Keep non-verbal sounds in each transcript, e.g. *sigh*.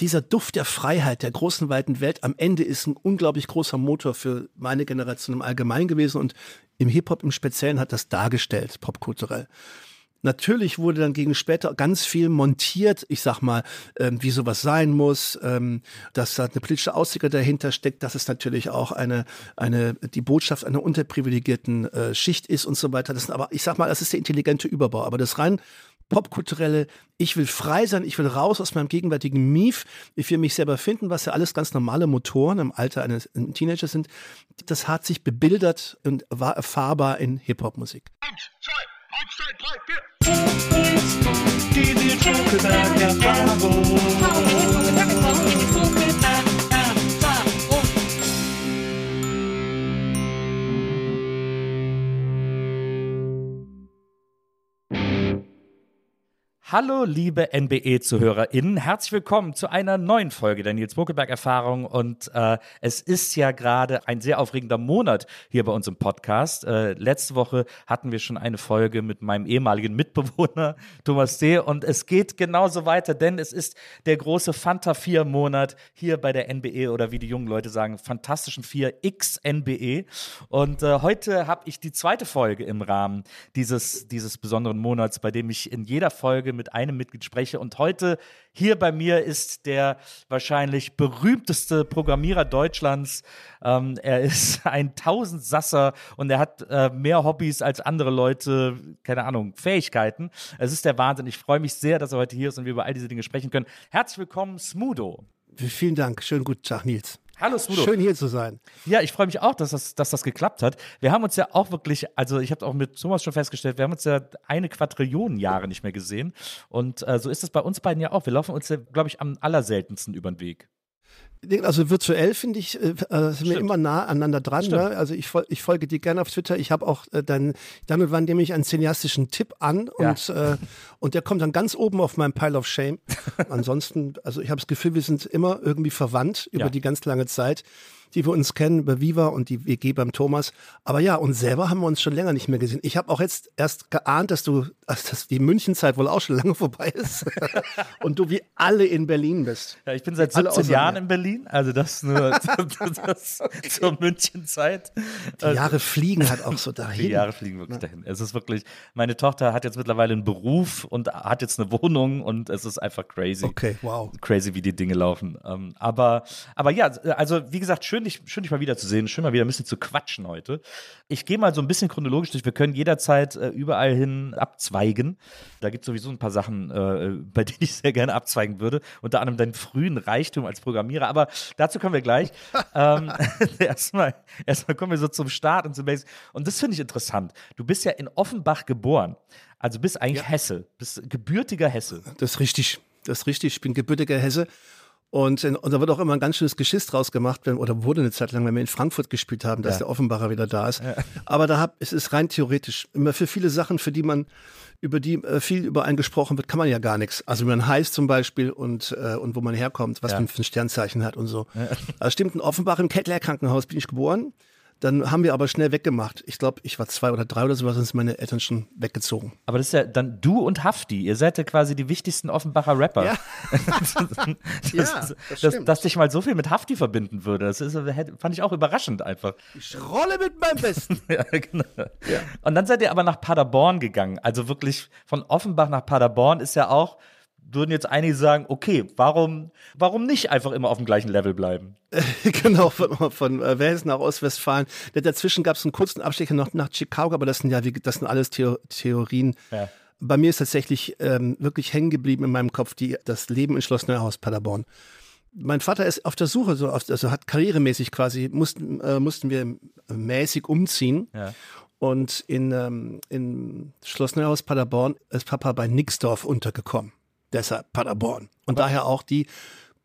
dieser Duft der Freiheit, der großen, weiten Welt am Ende ist ein unglaublich großer Motor für meine Generation im Allgemeinen gewesen und im Hip-Hop im Speziellen hat das dargestellt, popkulturell. Natürlich wurde dann gegen später ganz viel montiert, ich sag mal, ähm, wie sowas sein muss, ähm, dass da eine politische Aussicht dahinter steckt, dass es natürlich auch eine, eine, die Botschaft einer unterprivilegierten äh, Schicht ist und so weiter. Das sind aber, ich sag mal, das ist der intelligente Überbau. Aber das rein popkulturelle, ich will frei sein, ich will raus aus meinem gegenwärtigen Mief, ich will mich selber finden, was ja alles ganz normale Motoren im Alter eines Teenagers sind, das hat sich bebildert und war erfahrbar in Hip-Hop-Musik. Eins, zwei, eins, zwei, drei, vier. Die. Hallo, liebe NBE-ZuhörerInnen. Herzlich willkommen zu einer neuen Folge der Nils Bokelberg-Erfahrung. Und äh, es ist ja gerade ein sehr aufregender Monat hier bei uns im Podcast. Äh, letzte Woche hatten wir schon eine Folge mit meinem ehemaligen Mitbewohner *laughs* Thomas D. Und es geht genauso weiter, denn es ist der große Fanta 4-Monat hier bei der NBE oder wie die jungen Leute sagen, fantastischen 4 XNBE. Und äh, heute habe ich die zweite Folge im Rahmen dieses, dieses besonderen Monats, bei dem ich in jeder Folge mit einem Mitglied spreche. Und heute hier bei mir ist der wahrscheinlich berühmteste Programmierer Deutschlands. Ähm, er ist *laughs* ein Tausendsasser und er hat äh, mehr Hobbys als andere Leute, keine Ahnung, Fähigkeiten. Es ist der Wahnsinn. Ich freue mich sehr, dass er heute hier ist und wir über all diese Dinge sprechen können. Herzlich willkommen, Smudo. Vielen Dank. Schönen guten Tag, Nils. Hallo Smudo. Schön hier zu sein. Ja, ich freue mich auch, dass das, dass das geklappt hat. Wir haben uns ja auch wirklich, also ich habe auch mit Thomas schon festgestellt, wir haben uns ja eine Quadrillion Jahre nicht mehr gesehen. Und äh, so ist es bei uns beiden ja auch. Wir laufen uns ja, glaube ich, am allerseltensten über den Weg. Also virtuell finde ich, äh, äh, sind wir immer nah aneinander dran. Ne? Also ich, fol ich, folge dir gerne auf Twitter. Ich habe auch äh, dann, dann und wann nehme ich einen cineastischen Tipp an und, Ja. äh, und der kommt dann ganz oben auf meinem Pile of Shame. *laughs* Ansonsten, also ich habe das Gefühl, wir sind immer irgendwie verwandt über Ja. die ganz lange Zeit, die wir uns kennen, über Viva und die WG beim Thomas. Aber ja, und selber haben wir uns schon länger nicht mehr gesehen. Ich habe auch jetzt erst geahnt, dass du, dass die Münchenzeit wohl auch schon lange vorbei ist *laughs* und du wie alle in Berlin bist. Ja, ich bin seit Alle 17 außer Jahren in Berlin, also das nur *laughs* das zur Münchenzeit. Die Jahre fliegen halt auch so *laughs* dahin. Die Jahre fliegen wirklich dahin. Es ist wirklich, meine Tochter hat jetzt mittlerweile einen Beruf und hat jetzt eine Wohnung und es ist einfach crazy. Okay, wow. Crazy, wie die Dinge laufen. Ähm, aber, aber ja, also wie gesagt, schön dich, schön dich mal wieder zu sehen, schön mal wieder ein bisschen zu quatschen heute. Ich gehe mal so ein bisschen chronologisch durch. Wir können jederzeit äh, überall hin abzweigen. Da gibt es sowieso ein paar Sachen, äh, bei *laughs* denen ich sehr gerne abzweigen würde. Unter anderem deinen frühen Reichtum als Programmierer. Aber dazu kommen wir gleich. *laughs* ähm, *laughs* erstmal, erstmal kommen wir so zum Start und zum Basic. Und das finde ich interessant. Du bist ja in Offenbach geboren. Also bist eigentlich Hesse, bist gebürtiger Hesse. Das ist richtig. Das ist richtig. Ich bin gebürtiger Hesse. Und, in, und da wird auch immer ein ganz schönes Geschiss draus gemacht, wenn, oder wurde eine Zeit lang, wenn wir in Frankfurt gespielt haben, dass Ja. der Offenbacher wieder da ist. Aber da hab, es ist rein theoretisch. Immer für viele Sachen, für die man, über die äh, viel über einen gesprochen wird, kann man ja gar nichts. Also wie man heißt zum Beispiel und, äh, und wo man herkommt, was Ja. man für ein Sternzeichen hat und so. Also stimmt, in Offenbach im Kettler Krankenhaus bin ich geboren. Dann haben wir aber schnell weggemacht. Ich glaube, ich war zwei oder drei oder so, sonst sind meine Eltern schon weggezogen. Aber das ist ja dann du und Hafti. Ihr seid ja quasi die wichtigsten Offenbacher Rapper. Ja. *laughs* das, Ja, das dass, dass dich mal so viel mit Hafti verbinden würde. Das ist, hätte- fand ich auch überraschend einfach. Ich rolle mit meinem Besten. *laughs* Ja, genau. Und dann seid ihr aber nach Paderborn gegangen. Also wirklich von Offenbach nach Paderborn ist ja auch, würden jetzt einige sagen, okay, warum, warum nicht einfach immer auf dem gleichen Level bleiben? *laughs* genau, von, von äh, Wales nach Ostwestfalen. Da- Dazwischen gab es einen kurzen Abstecher noch nach Chicago, aber das sind ja das sind alles Theo Theorien. Ja. Bei mir ist tatsächlich ähm, wirklich hängen geblieben in meinem Kopf die, das Leben in Schloss Neuhaus, Paderborn. Mein Vater ist auf der Suche, so auf, also hat karrieremäßig quasi, mussten, äh, mussten wir mäßig umziehen. Ja. Und in, ähm, in Schloss Neuhaus Paderborn ist Papa bei Nixdorf untergekommen. Deshalb Paderborn. Und daher auch die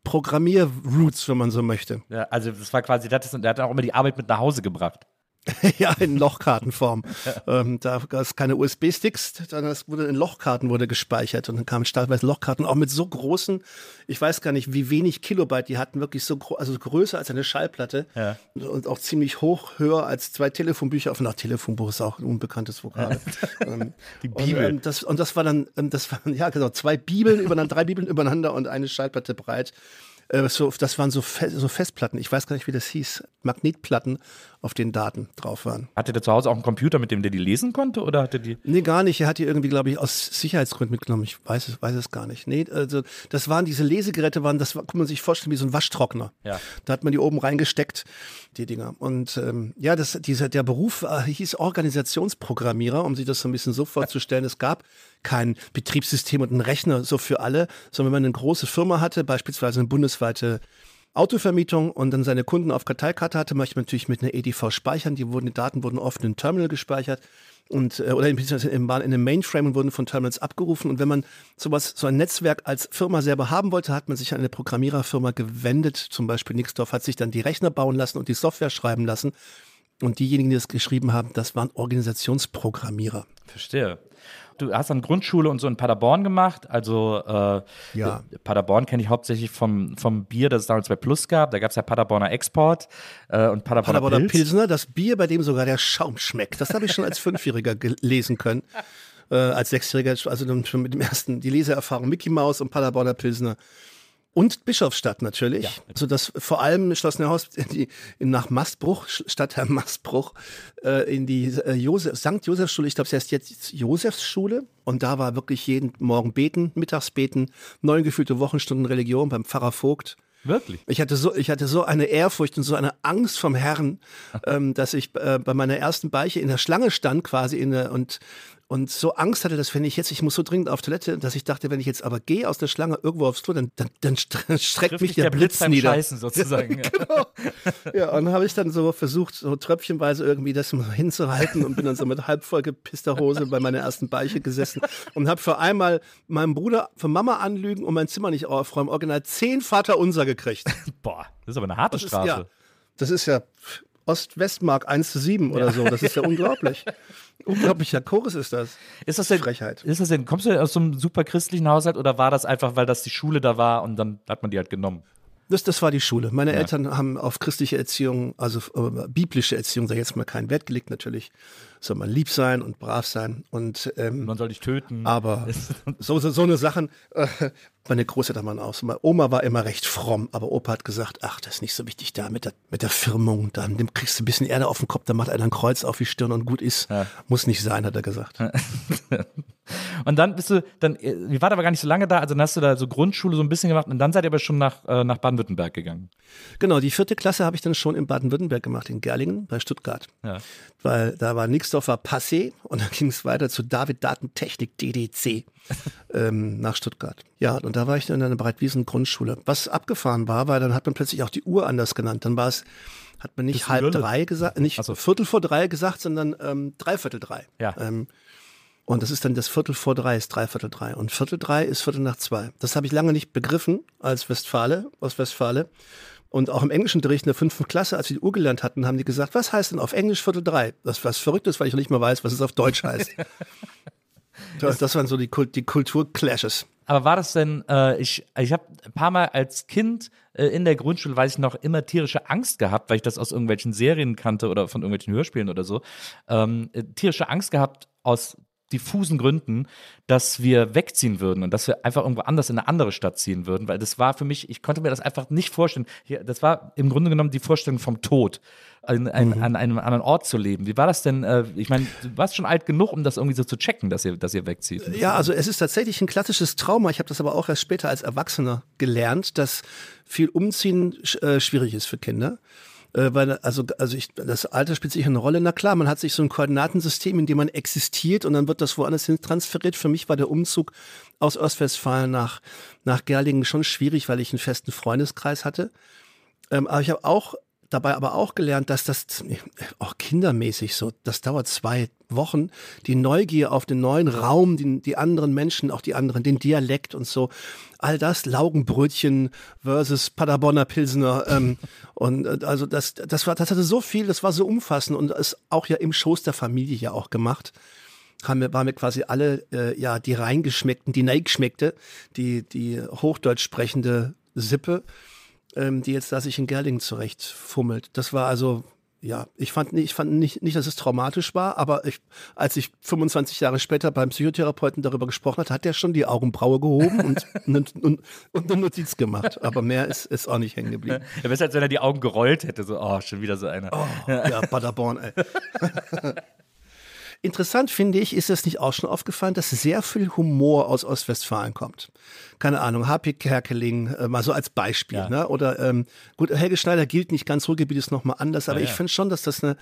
Programmier-Roots, wenn man so möchte. Ja, also das war quasi, das, der hat auch immer die Arbeit mit nach Hause gebracht. *laughs* ja, in Lochkartenform. ähm, da gab es keine USB-Sticks, sondern es wurde in Lochkarten wurde gespeichert und dann kamen teilweise Lochkarten auch mit so großen, ich weiß gar nicht, wie wenig Kilobyte die hatten, wirklich so also größer als eine Schallplatte Ja. und auch ziemlich hoch, höher als zwei Telefonbücher. Auf nach Telefonbuch ist auch ein unbekanntes Vokabel. *laughs* ähm, Die Bibel. Und, ähm, das, und das war dann, ähm, das waren *laughs* ja genau zwei Bibeln übereinander, drei Bibeln übereinander und eine Schallplatte breit. Äh, so, das waren so, Fe so Festplatten. Ich weiß gar nicht, wie das hieß. Magnetplatten, auf denen Daten drauf waren. Hatte der zu Hause auch einen Computer, mit dem der die lesen konnte? Oder hatte die. Nee, gar nicht. Er hat die irgendwie, glaube ich, aus Sicherheitsgründen mitgenommen. Ich weiß es, weiß es gar nicht. Nee, also das waren diese Lesegeräte, waren, das kann man sich vorstellen, wie so ein Waschtrockner. Ja. Da hat man die oben reingesteckt, die Dinger. Und ähm, ja, das, dieser, der Beruf äh, hieß Organisationsprogrammierer, um sich das so ein bisschen so vorzustellen. Es gab kein Betriebssystem und einen Rechner so für alle, sondern wenn man eine große Firma hatte, beispielsweise eine bundesweite Autovermietung und dann seine Kunden auf Karteikarte hatte, möchte man natürlich mit einer EDV speichern. Die, wurden, die Daten wurden oft in einem Terminal gespeichert und äh, oder in, in einem Mainframe und wurden von Terminals abgerufen. Und wenn man sowas, so ein Netzwerk als Firma selber haben wollte, hat man sich an eine Programmiererfirma gewendet. Zum Beispiel Nixdorf hat sich dann die Rechner bauen lassen und die Software schreiben lassen. Und diejenigen, die das geschrieben haben, das waren Organisationsprogrammierer. Verstehe. Du hast dann Grundschule und so in Paderborn gemacht. Also äh, Ja. Paderborn kenne ich hauptsächlich vom, vom Bier, das es damals bei Plus gab. Da gab es ja Paderborner Export äh, und Paderborner, Paderborner Pilz. Pilsner, das Bier, bei dem sogar der Schaum schmeckt. Das habe ich schon als Fünfjähriger gelesen können. Äh, als Sechsjähriger, also schon mit dem ersten, die Leseerfahrung Mickey Maus und Paderborner Pilsner. Und Bischofsstadt natürlich. Also das vor allem Schloss Neuhaus die, in, nach Mastbruch, Stadtteil Mastbruch, äh, in die äh, Josef, St. Josefsschule, ich glaube, es heißt jetzt Josefsschule. Und da war wirklich jeden Morgen beten, mittags beten, neun gefühlte Wochenstunden Religion beim Pfarrer Vogt. Wirklich? Ich hatte so, ich hatte so eine Ehrfurcht und so eine Angst vom Herrn, *laughs* ähm, dass ich äh, bei meiner ersten Beiche in der Schlange stand quasi in der, und und so Angst hatte, dass wenn ich jetzt, ich muss so dringend auf Toilette, dass ich dachte, wenn ich jetzt aber gehe aus der Schlange irgendwo aufs Klo, dann, dann, dann stre- *laughs* streckt mich dich der, Blitz, beim nieder. Scheißen sozusagen. *laughs* ja. Genau. Ja, und dann habe ich dann so versucht, so tröpfchenweise irgendwie das mal hinzuhalten und bin dann so mit halb voll gepisster Hose bei meiner ersten Beiche gesessen und habe für einmal meinem Bruder für Mama anlügen und mein Zimmer nicht aufräumen, original zehn Vater unser gekriegt. *laughs* Boah, das ist aber eine harte Das ist, Strafe. ja, das ist ja Ost-Westmark 1 zu 7 oder so. Das ist ja unglaublich. *laughs* Unglaublicher Chorus ist das. Ist das denn, Frechheit. Ist das denn, kommst du aus so einem super christlichen Haushalt oder war das einfach, weil das die Schule da war und dann hat man die halt genommen? Das, das war die Schule. Meine Eltern haben auf christliche Erziehung, also äh, biblische Erziehung, sag ich jetzt mal keinen Wert gelegt. Natürlich soll man lieb sein und brav sein. Und ähm, Man soll dich töten. aber so, so, so eine Sachen, äh, meine Großeltern waren aus. Meine Oma war immer recht fromm, aber Opa hat gesagt, ach, das ist nicht so wichtig da mit der, mit der Firmung. Dann nimm- kriegst du ein bisschen Erde auf den Kopf, dann macht einer ein Kreuz auf die Stirn und gut ist. Muss nicht sein, hat er gesagt. *laughs* Und dann bist du, dann, äh, ihr wart aber gar nicht so lange da, also dann hast du da so Grundschule so ein bisschen gemacht und dann seid ihr aber schon nach, äh, nach Baden-Württemberg gegangen. Genau, die vierte Klasse habe ich dann schon in Baden-Württemberg gemacht, in Gerlingen bei Stuttgart. Ja. Weil da war Nixdorf war passé und dann *laughs* ging es weiter zu David Datentechnik DDC *laughs* ähm, nach Stuttgart. Ja, und da war ich dann in einer Breitwiesen-Grundschule. Was abgefahren war, weil dann hat man plötzlich auch die Uhr anders genannt. Dann war es, hat man nicht halb Lülle? drei gesagt, nicht so. Viertel vor drei gesagt, sondern ähm, Dreiviertel drei. Ja. Ähm, und das ist dann das Viertel vor drei, ist Dreiviertel drei. Und Viertel drei ist Viertel nach zwei. Das habe ich lange nicht begriffen als Westfale, aus Westfale. Und auch im Englischunterricht in der fünften Klasse, als wir die Uhr gelernt hatten, haben die gesagt, was heißt denn auf Englisch Viertel drei? Das was verrückt ist, weil ich noch nicht mal weiß, was es auf Deutsch heißt. *laughs* das, das waren so die, Kult, die Kulturclashes. aber war das denn, äh, ich, ich habe ein paar Mal als Kind äh, in der Grundschule, weiß ich noch, immer tierische Angst gehabt, weil ich das aus irgendwelchen Serien kannte oder von irgendwelchen Hörspielen oder so. Ähm, äh, tierische Angst gehabt aus diffusen Gründen, dass wir wegziehen würden und dass wir einfach irgendwo anders in eine andere Stadt ziehen würden, weil das war für mich, ich konnte mir das einfach nicht vorstellen. Das war im Grunde genommen die Vorstellung vom Tod, an, an, Mhm. an einem anderen Ort zu leben. Wie war das denn? Äh, ich meine, du warst schon alt genug, um das irgendwie so zu checken, dass ihr, dass ihr wegzieht. Ja, also es ist tatsächlich ein klassisches Trauma. Ich habe das aber auch erst später als Erwachsener gelernt, dass viel Umziehen äh, schwierig ist für Kinder. Äh, weil, also, also ich, das Alter spielt sicher eine Rolle. Na klar, man hat sich so ein Koordinatensystem, in dem man existiert und dann wird das woanders hin transferiert. Für mich war der Umzug aus Ostwestfalen nach, nach Gerlingen schon schwierig, weil ich einen festen Freundeskreis hatte. Ähm, aber ich habe auch dabei aber auch gelernt, dass das auch kindermäßig so, das dauert zwei Wochen, die Neugier auf den neuen Raum, die, die anderen Menschen, auch die anderen, den Dialekt und so, all das, Laugenbrötchen versus Paderborner Pilsener ähm, *laughs* und äh, also das, das war, das hatte so viel, das war so umfassend und ist auch ja im Schoß der Familie ja auch gemacht. Haben wir, waren wir quasi alle äh, ja die reingeschmeckten, die neigeschmeckte, die die Hochdeutsch sprechende Sippe, ähm, die jetzt da sich in Gerlingen zurechtfummelt. Das war also ja, ich fand nicht, ich fand nicht, nicht, dass es traumatisch war, aber ich, als ich 25 Jahre später beim Psychotherapeuten darüber gesprochen hat, hat er schon die Augenbraue gehoben und, *laughs* und, und, und eine Notiz gemacht. Aber mehr ist, ist auch nicht hängen geblieben. Ja, besser als wenn er die Augen gerollt hätte, so, oh, schon wieder so einer. Oh, ja, Paderborn, ey. *laughs* Interessant finde ich, ist es nicht auch schon aufgefallen, dass sehr viel Humor aus Ostwestfalen kommt. Keine Ahnung, H.P. Kerkeling, äh, mal so als Beispiel. Ja. Ne? Oder ähm, gut, Helge Schneider gilt nicht ganz, Ruhrgebiet ist nochmal anders, aber Ja, ich finde schon, dass das eine,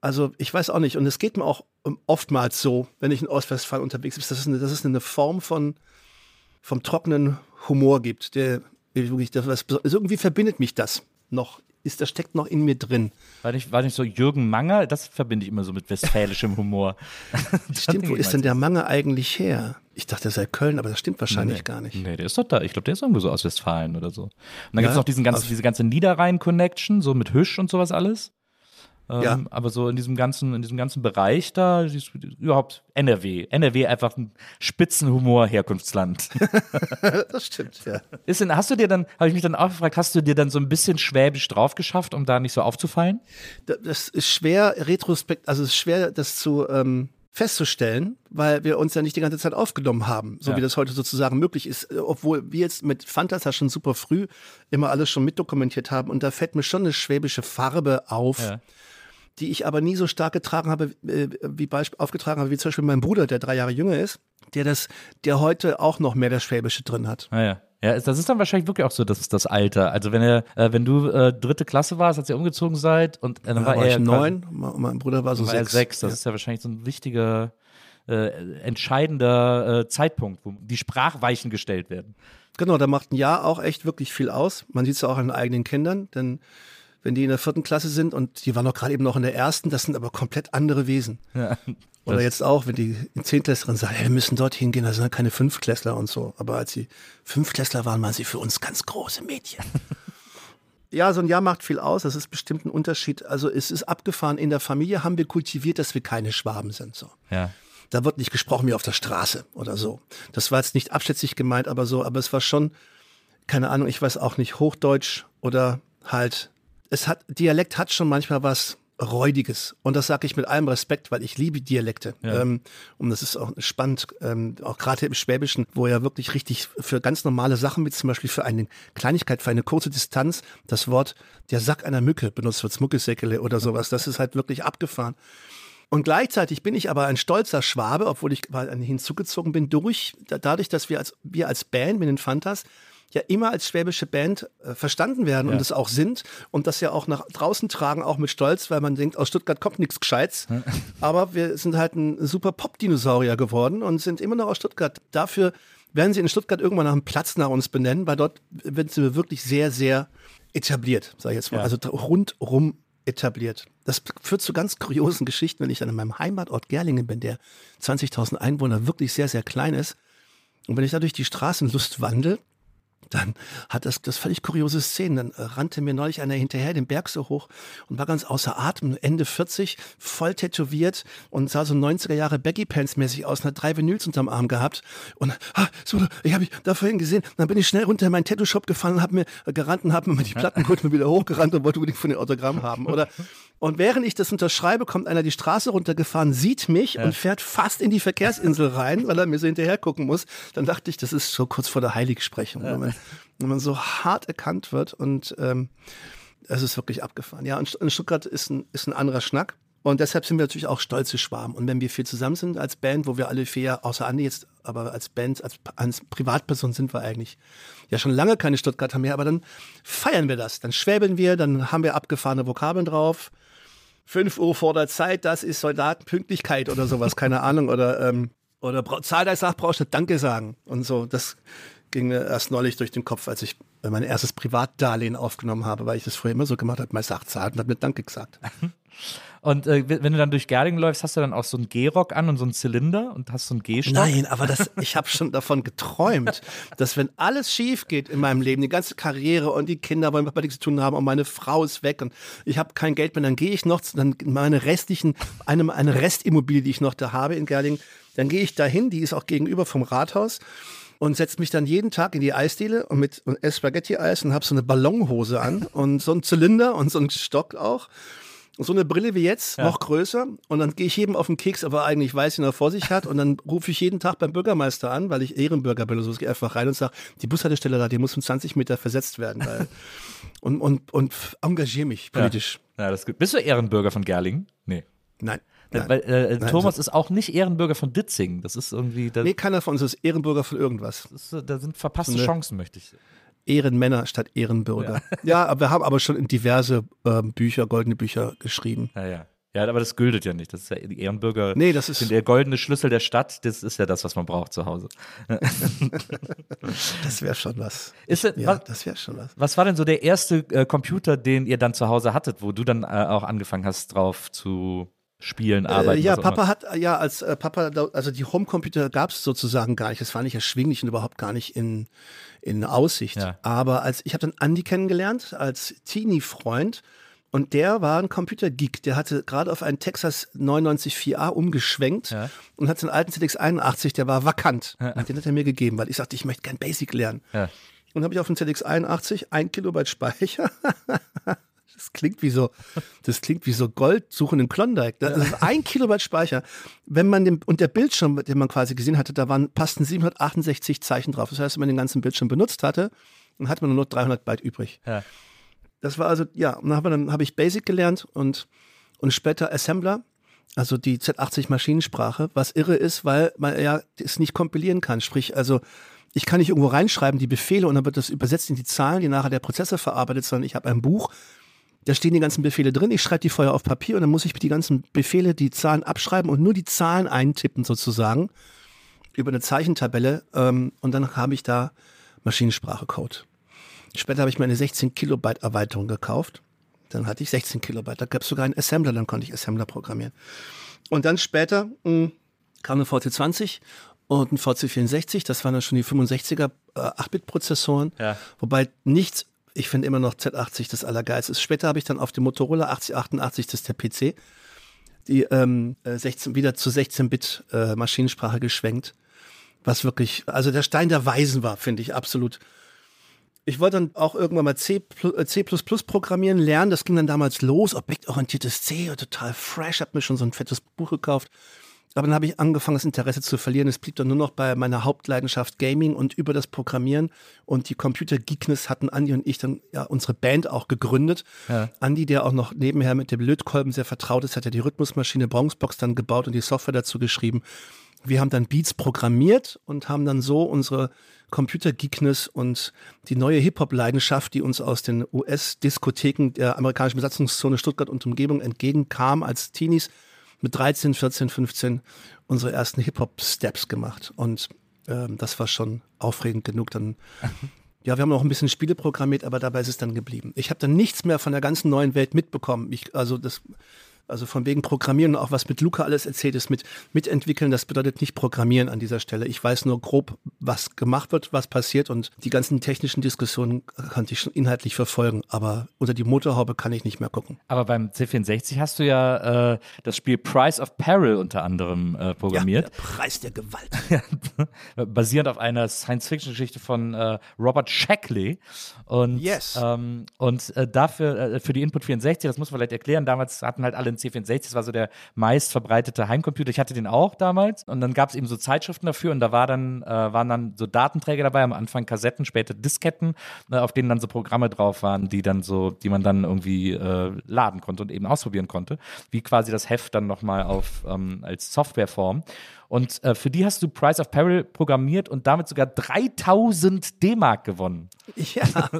also ich weiß auch nicht, und es geht mir auch ähm, oftmals so, wenn ich in Ostwestfalen unterwegs bin, dass es eine, dass es eine Form von vom trockenen Humor gibt, der wirklich, das, was, irgendwie verbindet mich das noch. Ist, das steckt noch in mir drin. War nicht, war nicht so Jürgen Manger? Das verbinde ich immer so mit westfälischem Humor. *laughs* Stimmt, wo ist denn der Mange eigentlich her? Ich dachte, er sei Köln, aber das stimmt wahrscheinlich nee. gar nicht. Nee, der ist doch da. Ich glaube, der ist irgendwo so aus Westfalen oder so. Und dann Ja? gibt es noch diesen ganzen, diese ganze Niederrhein-Connection, so mit Hüsch und sowas alles. Ähm, Ja. Aber so in diesem ganzen, in diesem ganzen Bereich da, überhaupt NRW. NRW einfach ein Spitzenhumor Herkunftsland. *laughs* *laughs* Das stimmt, ja. ist denn, hast du dir dann, habe ich mich dann auch gefragt, hast du dir dann so ein bisschen Schwäbisch drauf geschafft, um da nicht so aufzufallen? Da- Das ist schwer, retrospekt, also es ist schwer, das zu ähm, festzustellen, weil wir uns ja nicht die ganze Zeit aufgenommen haben, so Ja. wie das heute sozusagen möglich ist, äh, obwohl wir jetzt mit Fantas schon super früh immer alles schon mitdokumentiert haben und da fällt mir schon eine schwäbische Farbe auf. Ja. Die ich aber nie so stark getragen habe, äh, wie Beispiel aufgetragen habe, wie zum Beispiel mein Bruder, der drei Jahre jünger ist, der das, der heute auch noch mehr das Schwäbische drin hat. Naja. Ja, das ist dann wahrscheinlich wirklich auch so, das ist das Alter. Also wenn er, äh, wenn du äh, dritte Klasse warst, als ihr umgezogen seid und äh, dann Da war, war er neun, mein Bruder war so war sechs. sechs. Das ist ja wahrscheinlich so ein wichtiger, äh, entscheidender äh, Zeitpunkt, wo die Sprachweichen gestellt werden. Genau, da macht ein Jahr auch echt wirklich viel aus. Man sieht es ja auch an den eigenen Kindern, denn wenn die in der vierten Klasse sind und die waren noch gerade eben noch in der ersten, das sind aber komplett andere Wesen. *laughs* Ja. Oder jetzt auch, wenn die Zehntklässlerin sagen, hey, wir müssen dorthin gehen, da sind ja keine Fünftklässler und so. Aber als sie Fünftklässler waren, waren sie für uns ganz große Mädchen. *laughs* ja, so ein Jahr macht viel aus, das ist bestimmt ein Unterschied. Also es ist abgefahren, in der Familie haben wir kultiviert, dass wir keine Schwaben sind. So. Ja. Da wird nicht gesprochen wie auf der Straße oder so. Das war jetzt nicht abschätzig gemeint, aber so, aber es war schon, keine Ahnung, ich weiß auch nicht, Hochdeutsch oder halt, es hat, Dialekt hat schon manchmal was Räudiges. Und das sage ich mit allem Respekt, weil ich liebe Dialekte. Ja. Ähm, und das ist auch spannend, ähm, auch gerade im Schwäbischen, wo ja wirklich richtig für ganz normale Sachen, wie zum Beispiel für eine Kleinigkeit, für eine kurze Distanz, das Wort der Sack einer Mücke benutzt wird, Muckesäckele oder sowas. Das ist halt wirklich abgefahren. Und gleichzeitig bin ich aber ein stolzer Schwabe, obwohl ich weil hinzugezogen bin, durch, da- dadurch, dass wir als, wir als Band mit den Fantas ja immer als schwäbische Band äh, verstanden werden Ja. und es auch sind und das ja auch nach draußen tragen, auch mit Stolz, weil man denkt, aus Stuttgart kommt nichts Gescheites. *laughs* Aber wir sind halt ein super Pop-Dinosaurier geworden und sind immer noch aus Stuttgart. Dafür werden sie in Stuttgart irgendwann nach einem Platz nach uns benennen, weil dort sind sie wirklich sehr, sehr etabliert, sage ich jetzt mal. Ja. Also rundrum etabliert. Das führt zu ganz kuriosen Geschichten, wenn ich dann in meinem Heimatort Gerlingen bin, der 20.000 Einwohner wirklich sehr, sehr klein ist. Und wenn ich da durch die Straßenlust wandel, dann hat das, das völlig kuriose Szenen. Dann äh, rannte mir neulich einer hinterher den Berg so hoch und war ganz außer Atem, Ende 40, voll tätowiert und sah so 90er Jahre Baggy Pants mäßig aus und hat drei Vinyls unterm Arm gehabt. Und ah, so, ich habe ich da vorhin gesehen. Dann bin ich schnell runter in meinen Tattoo-Shop gefallen und habe mir äh, gerannt und habe mir die Platten mir wieder hochgerannt und wollte unbedingt von den Autogramm haben. Oder *laughs* und während ich das unterschreibe, kommt einer die Straße runtergefahren, sieht mich und fährt fast in die Verkehrsinsel rein, weil er mir so hinterher gucken muss. Dann dachte ich, das ist so kurz vor der Heiligsprechung, wenn, man, wenn man so hart erkannt wird und ähm, es ist wirklich abgefahren. Ja, und Stuttgart ist ein, ist ein anderer Schnack. Und deshalb sind wir natürlich auch stolze Schwarm. Und wenn wir viel zusammen sind als Band, wo wir alle vier, außer Andi jetzt, aber als Band, als, als Privatperson sind wir eigentlich ja schon lange keine Stuttgarter mehr, aber dann feiern wir das. Dann schwäbeln wir, dann haben wir abgefahrene Vokabeln drauf. Fünf Uhr vor der Zeit, das ist Soldatenpünktlichkeit oder sowas, keine Ahnung. Oder, ähm, oder zahl dein Sach, brauchst du Danke sagen. Und so, das ging mir erst neulich durch den Kopf, als ich mein erstes Privatdarlehen aufgenommen habe, weil ich das früher immer so gemacht habe, mein Sach zahlt und hat mir Danke gesagt. *laughs* Und äh, wenn du dann durch Gerding läufst, hast du dann auch so einen G-Rock an und so einen Zylinder und hast so einen G-Stock? Nein, aber das, ich habe schon davon geträumt, *laughs* dass wenn alles schief geht in meinem Leben, die ganze Karriere und die Kinder wollen nichts zu tun haben und meine Frau ist weg und ich habe kein Geld mehr, dann gehe ich noch, zu- dann meine restlichen, eine, eine Restimmobilie, die ich noch da habe in Gerlingen, dann gehe ich dahin, die ist auch gegenüber vom Rathaus und setze mich dann jeden Tag in die Eisdiele und mit und Spaghetti-Eis und habe so eine Ballonhose an und so einen Zylinder und so einen Stock auch. So eine Brille wie jetzt, noch größer. Und dann gehe ich jedem auf den Keks, aber eigentlich weiß, ihn er vor sich hat. Und dann rufe ich jeden Tag beim Bürgermeister an, weil ich Ehrenbürger bin. Also ich gehe einfach rein und sage, die Bushaltestelle da, die muss um 20 Meter versetzt werden. Weil *laughs* und, und, und engagiere mich politisch. Ja, das ist gut. Bist du Ehrenbürger von Gerlingen? Nee. Nein. Nein. Weil äh, Nein, Thomas so- ist auch nicht Ehrenbürger von Ditzingen. Das ist irgendwie, da, Nee, keiner von uns ist Ehrenbürger von irgendwas. ist, da sind verpasste Nee. Chancen, möchte ich. Ehrenmänner statt Ehrenbürger. Ja, aber wir haben aber schon in diverse ähm, Bücher, goldene Bücher geschrieben. Ja, ja. Ja, aber das gültet ja nicht. Das ist ja die Ehrenbürger. Nee, das ist- der goldene Schlüssel der Stadt. Das ist ja das, was man braucht zu Hause. Das wäre schon was. Ist, Ja, was, das wäre schon was. was war denn so der erste äh, Computer, den ihr dann zu Hause hattet, wo du dann äh, auch angefangen hast, drauf zu spielen, arbeiten? Äh, ja, Papa hat, ja, als äh, Papa, da- also die Homecomputer gab es sozusagen gar nicht. Das war nicht erschwinglich und überhaupt gar nicht in, in Aussicht. Ja. Aber als ich habe dann Andy kennengelernt als Teenie-Freund und der war ein Computergeek. Der hatte gerade auf einen Texas 994A umgeschwenkt Ja. und hat seinen alten ZX 81, der war vakant. Und den hat er mir gegeben, weil ich sagte, ich möchte gern Basic lernen. Ja. Und habe ich auf dem ZX 81 ein Kilobyte Speicher. *laughs* Das klingt wie so, das klingt wie so Goldsuchen in Klondike. Das ist ein Kilobyte Speicher. Wenn man den, und der Bildschirm, den man quasi gesehen hatte, da waren, passten 768 Zeichen drauf. Das heißt, wenn man den ganzen Bildschirm benutzt hatte, dann hatte man nur noch 300 Byte übrig. Ja. Das war also, ja, und dann habe habe ich Basic gelernt und, und später Assembler, also die Z80 Maschinensprache, was irre ist, weil man ja das nicht kompilieren kann. Sprich, also ich kann nicht irgendwo reinschreiben, die Befehle und dann wird das übersetzt in die Zahlen, die nachher der Prozessor verarbeitet, sondern ich habe ein Buch, da stehen die ganzen Befehle drin, ich schreibe die vorher auf Papier und dann muss ich die ganzen Befehle, die Zahlen abschreiben und nur die Zahlen eintippen sozusagen über eine Zeichentabelle ähm, und dann habe ich da Maschinensprache-Code. Später habe ich mir eine 16 Kilobyte Erweiterung gekauft. Dann hatte ich 16 Kilobyte. Da gab es sogar einen Assembler, dann konnte ich Assembler programmieren. Und dann später mh, kam eine VC20 und ein VC64. Das waren dann schon die 65er äh, 8-Bit-Prozessoren. Ja. Wobei nichts, ich finde immer noch Z80 das Allergeilste. Später habe ich dann auf dem Motorola 8088, das ist der PC, die ähm, äh, 16, wieder zu 16-Bit äh, Maschinensprache geschwenkt. Was wirklich, also der Stein der Weisen war, finde ich absolut. Ich wollte dann auch irgendwann mal C, äh, C programmieren lernen. Das ging dann damals los. Objektorientiertes C, total fresh. Hab mir schon so ein fettes Buch gekauft. Aber dann habe ich angefangen, das Interesse zu verlieren. Es blieb dann nur noch bei meiner Hauptleidenschaft Gaming und über das Programmieren und die Computer-Geekness hatten Andi und ich dann ja unsere Band auch gegründet. Andi, der auch noch nebenher mit dem Lötkolben sehr vertraut ist, hat ja die Rhythmusmaschine Bronxbox dann gebaut und die Software dazu geschrieben. Wir haben dann Beats programmiert und haben dann so unsere Computer-Geekness und die neue Hip-Hop-Leidenschaft, die uns aus den US-Diskotheken der amerikanischen Besatzungszone Stuttgart und Umgebung entgegenkam als Teenies, mit 13, 14, 15 unsere ersten Hip-Hop-Steps gemacht. Und ähm, das war schon aufregend genug. Dann, *laughs* ja, wir haben auch ein bisschen Spiele programmiert, aber dabei ist es dann geblieben. Ich habe dann nichts mehr von der ganzen neuen Welt mitbekommen. Ich, also das Also von wegen Programmieren und auch was mit Luca alles erzählt ist, mit mitentwickeln, das bedeutet nicht Programmieren an dieser Stelle. Ich weiß nur grob, was gemacht wird, was passiert und die ganzen technischen Diskussionen konnte ich schon inhaltlich verfolgen, aber unter die Motorhaube kann ich nicht mehr gucken. Aber beim C64 hast du ja äh, das Spiel Price of Peril unter anderem äh, programmiert. Ja, der Preis der Gewalt. *laughs* basierend auf einer Science-Fiction-Geschichte von äh, Robert Shackley. Und, Yes. ähm, und äh, dafür, äh, für die Input 64, das muss man vielleicht erklären, damals hatten halt alle C64, das war so der meist verbreitete Heimcomputer. Ich hatte den auch damals und dann gab es eben so Zeitschriften dafür und da war dann, äh, waren dann so Datenträger dabei, am Anfang Kassetten, später Disketten, äh, auf denen dann so Programme drauf waren, die dann so, die man dann irgendwie äh, laden konnte und eben ausprobieren konnte, wie quasi das Heft dann nochmal auf ähm, als Softwareform. Und äh, für die hast du Price of Peril programmiert und damit sogar 3000 D-Mark gewonnen. Ja,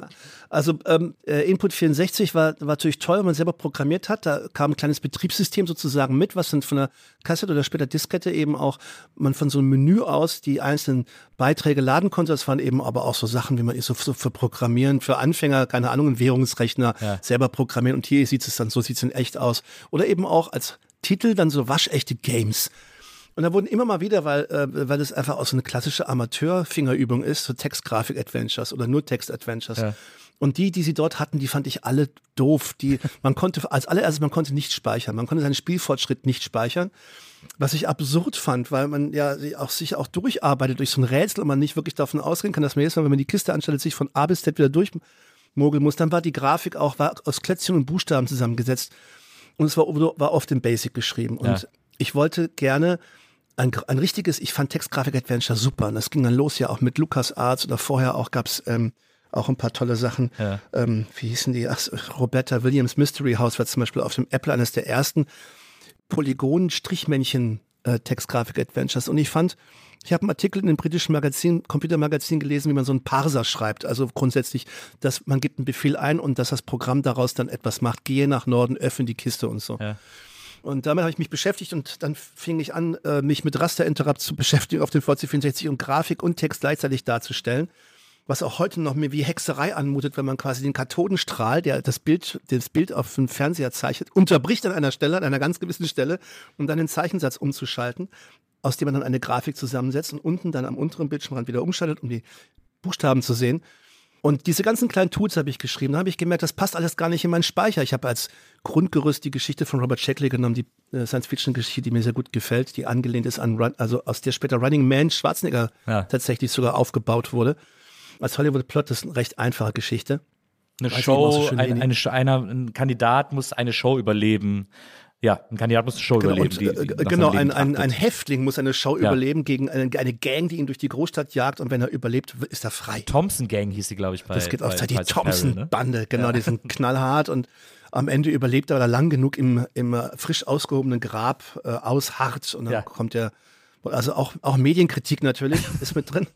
also ähm, äh, Input 64 war, war natürlich toll, wenn man selber programmiert hat. Da kam ein kleines Betriebssystem sozusagen mit, was dann von der Kassette oder später Diskette eben auch man von so einem Menü aus die einzelnen Beiträge laden konnte. Das waren eben aber auch so Sachen, wie man so, so für Programmieren, für Anfänger, keine Ahnung, einen Währungsrechner Ja. selber programmieren. Und hier sieht es dann, so sieht es in echt aus. Oder eben auch als Titel dann so waschechte Games. Und da wurden immer mal wieder, weil, äh, weil das einfach auch so eine klassische Amateur-Fingerübung ist, so Textgrafik-Adventures oder nur Text-Adventures. Ja. Und die, die sie dort hatten, die fand ich alle doof. Die, man konnte, *laughs* als allererstes, man konnte nicht speichern. Man konnte seinen Spielfortschritt nicht speichern. Was ich absurd fand, weil man ja auch sich auch durcharbeitet durch so ein Rätsel und man nicht wirklich davon ausgehen kann, dass man jetzt mal, wenn man die Kiste anstellt, sich von A bis Z wieder durchmogeln muss. Dann war die Grafik auch war aus Klötzchen und Buchstaben zusammengesetzt. Und es war, war oft im Basic geschrieben. Und Ja. ich wollte gerne ein, ein richtiges, ich fand Textgrafik-Adventure super. Und das ging dann los ja auch mit Lucas Arts oder vorher auch gab's ähm, auch ein paar tolle Sachen. Ja. Ähm, wie hießen die? Ach, Roberta Williams Mystery House war zum Beispiel auf dem Apple eines der ersten Polygon-Strichmännchen äh. Und ich fand, ich habe einen Artikel in dem britischen Magazin, Computermagazin gelesen, wie man so einen Parser schreibt. Also grundsätzlich, dass man gibt einen Befehl ein und dass das Programm daraus dann etwas macht. Gehe nach Norden, öffne die Kiste und so. Ja. Und damit habe ich mich beschäftigt und dann fing ich an, äh, mich mit Rasterinterrupt zu *laughs* beschäftigen auf dem VC64 und Grafik und Text gleichzeitig darzustellen. Was auch heute noch mir wie Hexerei anmutet, wenn man quasi den Kathodenstrahl, der das Bild, das Bild auf dem Fernseher zeichnet, unterbricht an einer Stelle, an einer ganz gewissen Stelle, um dann den Zeichensatz umzuschalten, aus dem man dann eine Grafik zusammensetzt und unten dann am unteren Bildschirmrand wieder umschaltet, um die Buchstaben zu sehen. Und diese ganzen kleinen Tools habe ich geschrieben. Da habe ich gemerkt, das passt alles gar nicht in meinen Speicher. Ich habe als Grundgerüst die Geschichte von Robert Shackley genommen, die äh, Science-Fiction-Geschichte, die mir sehr gut gefällt, die angelehnt ist an, Run, also aus der später Running Man Schwarzenegger Ja. tatsächlich sogar aufgebaut wurde. Als Hollywood-Plot ist eine recht einfache Geschichte. Eine Weiß Show, so ein, eine, einer, ein Kandidat muss eine Show überleben. Ja, ein Kandidat muss eine Show Genau, überleben. und, die, äh, die genau ein, ein, ein. Häftling muss eine Show Ja. überleben gegen eine, eine Gang, die ihn durch die Großstadt jagt und wenn er überlebt, ist er frei. Thompson Gang hieß die, glaube ich, bei Das geht auf bei Zeit, die ne? Thompson-Bande, genau, die sind *laughs* knallhart und am Ende überlebt er oder lang genug im, im äh, frisch ausgehobenen Grab äh, ausharrt und dann Ja. kommt er, also auch, auch Medienkritik natürlich *laughs* ist mit drin.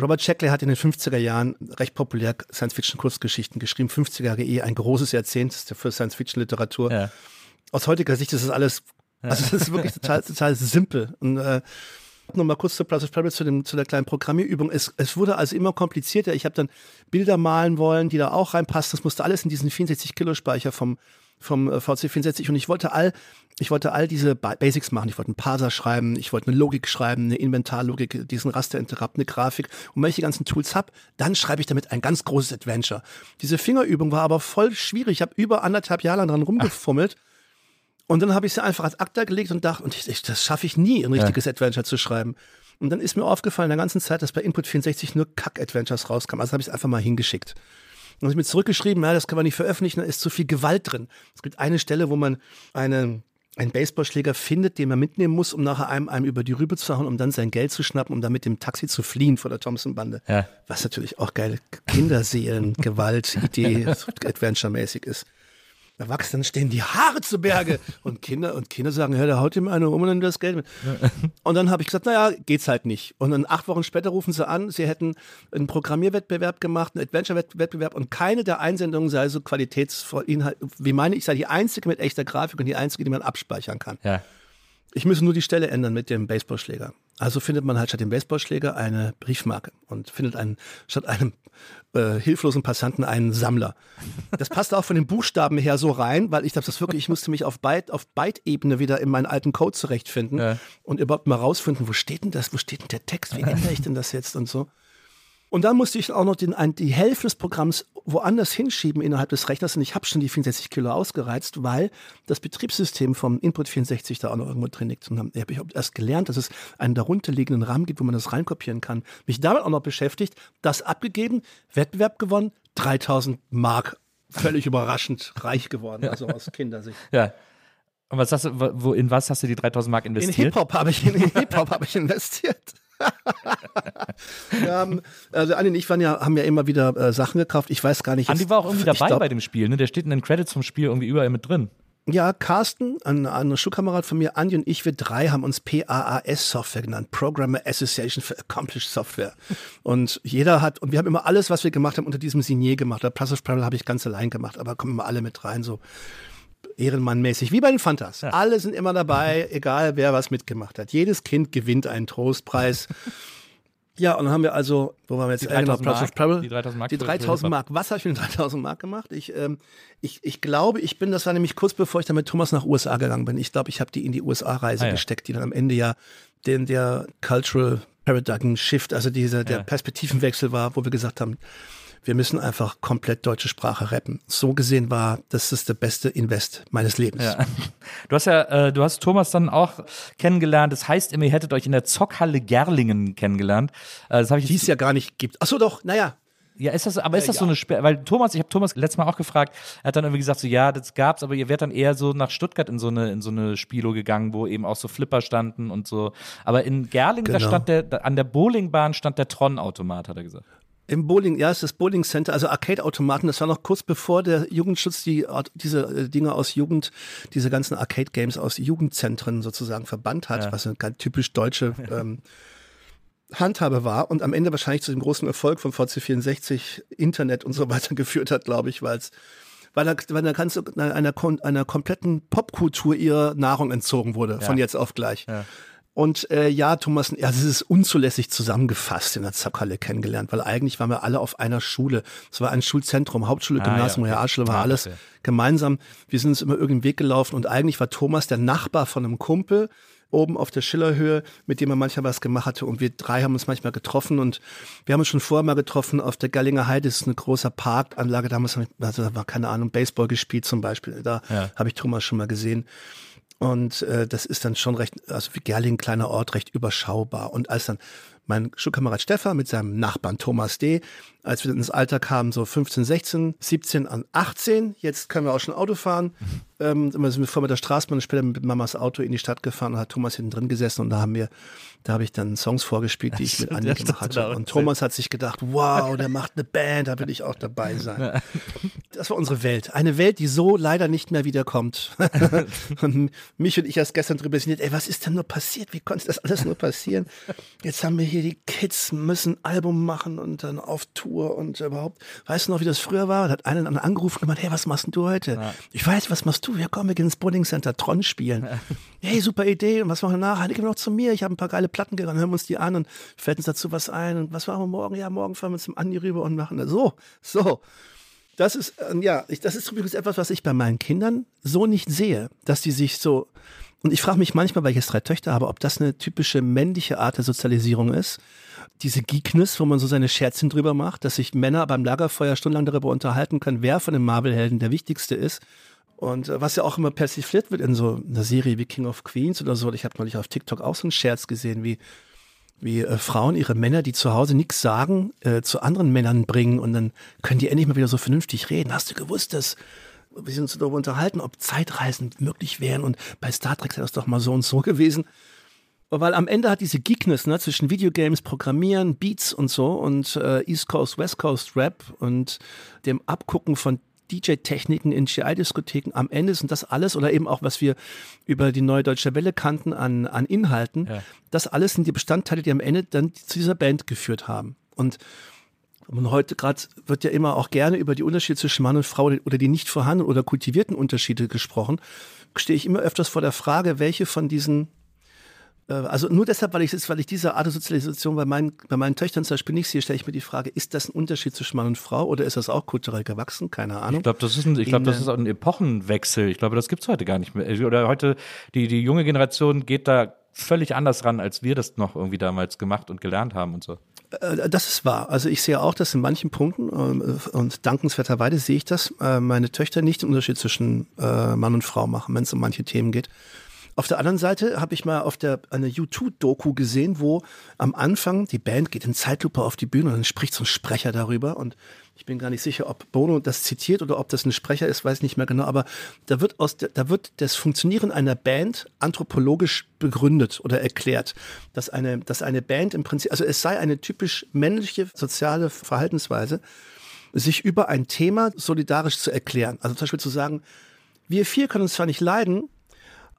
Robert Shackley hat in den 50er Jahren recht populär Science-Fiction-Kurzgeschichten geschrieben. 50er Jahre eh ein großes Jahrzehnt für Science-Fiction-Literatur. Ja. Aus heutiger Sicht ist das alles, also das ist wirklich total, *laughs* total simpel. Und äh, nochmal kurz zu of Pebbles, zu, dem, zu der kleinen Programmierübung. Es, es wurde also immer komplizierter. Ich habe dann Bilder malen wollen, die da auch reinpassen. Das musste alles in diesen 64 Kilo Speicher vom, vom äh, VC64 und ich wollte all, ich wollte all diese Ba- Basics machen. Ich wollte einen Parser schreiben, ich wollte eine Logik schreiben, eine Inventarlogik, diesen Rasterinterrupt, eine Grafik. Und wenn ich die ganzen Tools hab, dann schreibe ich damit ein ganz großes Adventure. Diese Fingerübung war aber voll schwierig. Ich habe über anderthalb Jahre lang dran rumgefummelt. Und dann habe ich sie einfach als Akta gelegt und dachte, und ich, ich, das schaffe ich nie, ein richtiges Adventure zu schreiben. Und dann ist mir aufgefallen in der ganzen Zeit, dass bei Input 64 nur Kack-Adventures rauskam. Also habe ich es einfach mal hingeschickt. Und habe ich mir zurückgeschrieben, ja, das kann man nicht veröffentlichen, da ist zu viel Gewalt drin. Es gibt eine Stelle, wo man eine, einen Baseballschläger findet, den man mitnehmen muss, um nachher einem, einem über die Rübe zu hauen, um dann sein Geld zu schnappen, um dann mit dem Taxi zu fliehen vor der Thompson-Bande. Ja. Was natürlich auch geile Kinderseelen, *laughs* Gewalt, Idee, Adventure-mäßig ist. Erwachsenen stehen die Haare zu Berge *laughs* und Kinder und Kinder sagen, ja, der haut ihm eine um und dann das Geld mit. *laughs* Und dann habe ich gesagt, naja, geht's halt nicht. Und dann acht Wochen später rufen sie an, sie hätten einen Programmierwettbewerb gemacht, einen Adventure-Wettbewerb und keine der Einsendungen sei so qualitätsvoll, Inhalt, wie meine ich, sei die einzige mit echter Grafik und die einzige, die man abspeichern kann. Ja. Ich müsse nur die Stelle ändern mit dem Baseballschläger. Also findet man halt statt dem Baseballschläger eine Briefmarke und findet einen, statt einem äh, hilflosen Passanten einen Sammler. Das passt auch von den Buchstaben her so rein, weil ich glaube, das wirklich, ich musste mich auf Byte, auf Byte-Ebene wieder in meinen alten Code zurechtfinden Ja. und überhaupt mal rausfinden, wo steht denn das, wo steht denn der Text, wie ändere ich denn das jetzt und so. Und dann musste ich auch noch den, ein, die Hälfte des Programms woanders hinschieben innerhalb des Rechners und ich habe schon die 64 Kilo ausgereizt, weil das Betriebssystem vom Input 64 da auch noch irgendwo drin liegt. Und dann habe ich erst gelernt, dass es einen darunterliegenden Rahmen gibt, wo man das reinkopieren kann. Mich damit auch noch beschäftigt, das abgegeben, Wettbewerb gewonnen, 3000 Mark, völlig überraschend reich geworden, also aus Kindersicht. *laughs* Ja. Und was hast du, wo, in was hast du die 3000 Mark In investiert? Hip-Hop habe ich, in Hip-Hop habe ich investiert. Haben, also Andi und ich waren ja, haben ja immer wieder äh, Sachen gekauft. Ich weiß gar nicht. Andi jetzt- war auch irgendwie dabei glaub- bei dem Spiel, ne? Der steht in den Credits vom Spiel irgendwie überall mit drin. Ja, Carsten, ein, ein Schulkamerad von mir, Andi und ich, wir drei haben uns PAAS-Software genannt, Programmer Association for Accomplished Software. Und jeder hat, und wir haben immer alles, was wir gemacht haben, unter diesem Signier gemacht. Of Travel habe ich ganz allein gemacht, aber kommen immer alle mit rein, so ehrenmannmäßig, wie bei den Fantas. Alle sind immer dabei, egal wer was mitgemacht hat. Jedes Kind gewinnt einen Trostpreis. *laughs* Ja, und dann haben wir also, wo waren wir jetzt? Die Äh, genau, 3000 Plus of Mark. Die 3000 Mark Die für- für 3000 Hip-Hop. Mark. Was habe ich mit den 3000 Mark gemacht? Ich, ähm, ich, ich glaube, ich bin, das war nämlich kurz bevor ich dann mit Thomas nach USA gegangen bin. Ich glaube, ich habe die in die USA-Reise Ah, ja. gesteckt, die dann am Ende ja den, der Cultural Paradigm Shift, also dieser, der Ja. Perspektivenwechsel war, wo wir gesagt haben, wir müssen einfach komplett deutsche Sprache rappen. So gesehen war, das ist der beste Invest meines Lebens. Ja. *laughs* Du hast ja, äh, du hast Thomas dann auch kennengelernt. Das heißt immer, ihr hättet euch in der Zockhalle Gerlingen kennengelernt. Äh, das habe ich Die es ja gar nicht gibt. Ach so, doch, naja. Ja, ist das, aber ist das Äh, so ja. eine Sperre? Weil Thomas, ich habe Thomas letztes Mal auch gefragt, er hat dann irgendwie gesagt, so ja, das gab's, aber ihr wärt dann eher so nach Stuttgart in so eine, in so eine Spielo gegangen, wo eben auch so Flipper standen und so. Aber in Gerlingen, da Genau. stand der, da, an der Bowlingbahn stand der Tron-Automat, hat er gesagt. Im Bowling, ja, es ist das Bowling Center, also Arcade-Automaten. Das war noch kurz bevor der Jugendschutz die diese äh, Dinge aus Jugend, diese ganzen Arcade-Games aus Jugendzentren sozusagen verbannt hat, was eine ganz typisch deutsche *laughs* ähm, Handhabe war und am Ende wahrscheinlich zu dem großen Erfolg von VC64 Internet und so weiter *laughs* geführt hat, glaube ich, weil es weil da, weil da ganz, einer, einer kompletten Popkultur ihre Nahrung entzogen wurde, von jetzt auf gleich. Und äh, ja, Thomas, ja, es ist unzulässig zusammengefasst in der Zackhalle kennengelernt, weil eigentlich waren wir alle auf einer Schule. Es war ein Schulzentrum, Hauptschule, Ah, Gymnasium, ja, okay. Realschule, war Ah, alles okay. gemeinsam. Wir sind uns immer irgendeinen Weg gelaufen und eigentlich war Thomas der Nachbar von einem Kumpel oben auf der Schillerhöhe, mit dem er manchmal was gemacht hatte. Und wir drei haben uns manchmal getroffen und wir haben uns schon vorher mal getroffen auf der Gallinger Heide. Das ist eine große Parkanlage. Damals also da war keine Ahnung, Baseball gespielt zum Beispiel. Da Ja. habe ich Thomas schon mal gesehen. Und äh, das ist dann schon recht, also wie Gerling, kleiner Ort, recht überschaubar. Und als dann mein Schulkamerad Stefan mit seinem Nachbarn Thomas D., als wir ins Alter kamen, so 15, 16, 17 an 18, jetzt können wir auch schon Auto fahren, ähm, immer sind wir vor mit der Straßenbahn und später mit Mamas Auto in die Stadt gefahren und hat Thomas hinten drin gesessen und da haben wir, da habe ich dann Songs vorgespielt, die ich mit Stimmt, Andi ja, gemacht hatte. auch Und. Thomas hat sich gedacht, wow, der macht eine Band, da will ich auch dabei sein. Das war unsere Welt. Eine Welt, die so leider nicht mehr wiederkommt. *laughs* und mich und ich erst gestern drüber sinniert, ey, was ist denn nur passiert? Wie konnte das alles nur passieren? Jetzt haben wir hier die Kids, müssen ein Album machen und dann auf Tour und überhaupt. Weißt du noch, wie das früher war? Da hat einer dann angerufen und gemeint, hey, was machst denn du heute? Ich weiß, was machst du? Ja, komm, wir gehen ins Bowling Center Tron spielen. *laughs* hey, super Idee. Und was machen wir nachher? Hey, geh noch zu mir. Ich habe ein paar geile Platten gegangen, hören wir uns die an und fällt uns dazu was ein. Und was machen wir morgen? Ja, morgen fahren wir zum Andi rüber und machen das. So, so. Das ist, äh, ja, ich, das ist übrigens etwas, was ich bei meinen Kindern so nicht sehe, dass die sich so, und ich frage mich manchmal, weil ich jetzt drei Töchter habe, ob das eine typische männliche Art der Sozialisierung ist. Diese Geekness, wo man so seine Scherzchen drüber macht, dass sich Männer beim Lagerfeuer stundenlang darüber unterhalten können, wer von den Marvel-Helden der wichtigste ist. Und äh, was ja auch immer persifliert wird in so einer Serie wie King of Queens oder so. Ich habe neulich auf TikTok auch so einen Scherz gesehen, wie wie äh, Frauen ihre Männer, die zu Hause nichts sagen, äh, zu anderen Männern bringen und dann können die endlich mal wieder so vernünftig reden. Hast du gewusst, dass wir sind uns darüber unterhalten, ob Zeitreisen möglich wären und bei Star Trek ist das doch mal so und so gewesen. Weil am Ende hat diese Geekness ne, zwischen Videogames, Programmieren, Beats und so und äh, East Coast, West Coast Rap und dem Abgucken von DJ-Techniken in GI-Diskotheken. Am Ende sind das alles oder eben auch, was wir über die Neue Deutsche Welle kannten an, an Inhalten. Das alles sind die Bestandteile, die am Ende dann zu dieser Band geführt haben. Und und heute gerade wird ja immer auch gerne über die Unterschiede zwischen Mann und Frau oder die nicht vorhandenen oder kultivierten Unterschiede gesprochen. Stehe ich immer öfters vor der Frage, welche von diesen Äh, Also nur deshalb, weil ich, weil ich diese Art der Sozialisation bei meinen, bei meinen Töchtern zum Beispiel nicht sehe, stelle ich mir die Frage, ist das ein Unterschied zwischen Mann und Frau oder ist das auch kulturell gewachsen? Keine Ahnung. Ich glaube, das ist ein, ich glaube, das ist ein Epochenwechsel. Ich glaube, das gibt's heute gar nicht mehr. Oder heute, die, die junge Generation geht da völlig anders ran, als wir das noch irgendwie damals gemacht und gelernt haben und so. Äh, Das ist wahr. Also ich sehe auch, dass in manchen Punkten, ähm, und dankenswerterweise sehe ich das, äh, meine Töchter nicht den Unterschied zwischen äh, Mann und Frau machen, wenn es um manche Themen geht. Auf der anderen Seite habe ich mal auf der eine U2-Doku gesehen, wo am Anfang die Band geht in Zeitlupe auf die Bühne und dann spricht so ein Sprecher darüber und ich bin gar nicht sicher, ob Bono das zitiert oder ob das ein Sprecher ist, weiß nicht mehr genau, aber da wird aus da wird das Funktionieren einer Band anthropologisch begründet oder erklärt, dass eine, dass eine Band im Prinzip, also es sei eine typisch männliche soziale Verhaltensweise, sich über ein Thema solidarisch zu erklären. Also zum Beispiel zu sagen, wir vier können uns zwar nicht leiden,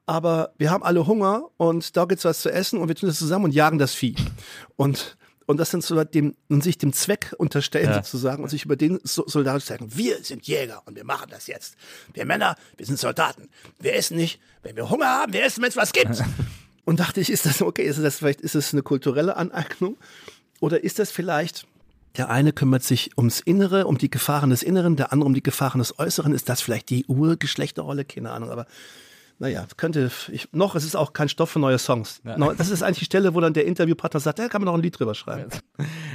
aber wir haben alle Hunger und da gibt's was zu essen und wir tun das zusammen und jagen das Vieh. Und, und das dann so dem, und sich dem Zweck unterstellen Ja. sozusagen und sich über den so, solidarisch sagen, wir sind Jäger und wir machen das jetzt. Wir Männer, wir sind Soldaten. Wir essen nicht, wenn wir Hunger haben, wir essen, wenn es was gibt. Und dachte ich, ist das okay? Ist das vielleicht, ist das eine kulturelle Aneignung? Oder ist das vielleicht, der eine kümmert sich ums Innere, um die Gefahren des Inneren, der andere um die Gefahren des Äußeren. Ist das vielleicht die Urgeschlechterrolle? Keine Ahnung, aber naja, könnte, ich, noch ist es auch kein Stoff für neue Songs. Noch- Das ist eigentlich die Stelle, wo dann der Interviewpartner sagt, da kann man noch ein Lied drüber schreiben.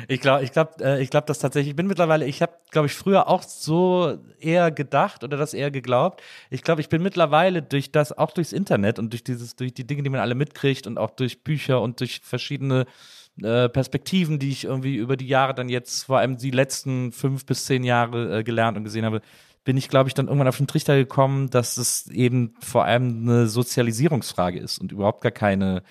Ich glaube, ich glaube, äh, ich glaube, das tatsächlich. Ich bin mittlerweile, ich habe, glaube ich, früher auch so eher gedacht oder das eher geglaubt. Ich glaube, ich bin mittlerweile durch das, auch durchs Internet und durch dieses, durch die Dinge, die man alle mitkriegt und auch durch Bücher und durch verschiedene äh, Perspektiven, die ich irgendwie über die Jahre dann jetzt, vor allem die letzten fünf bis zehn Jahre äh, gelernt und gesehen habe, bin ich, glaube ich, dann irgendwann auf den Trichter gekommen, dass es eben vor allem eine Sozialisierungsfrage ist und überhaupt gar keine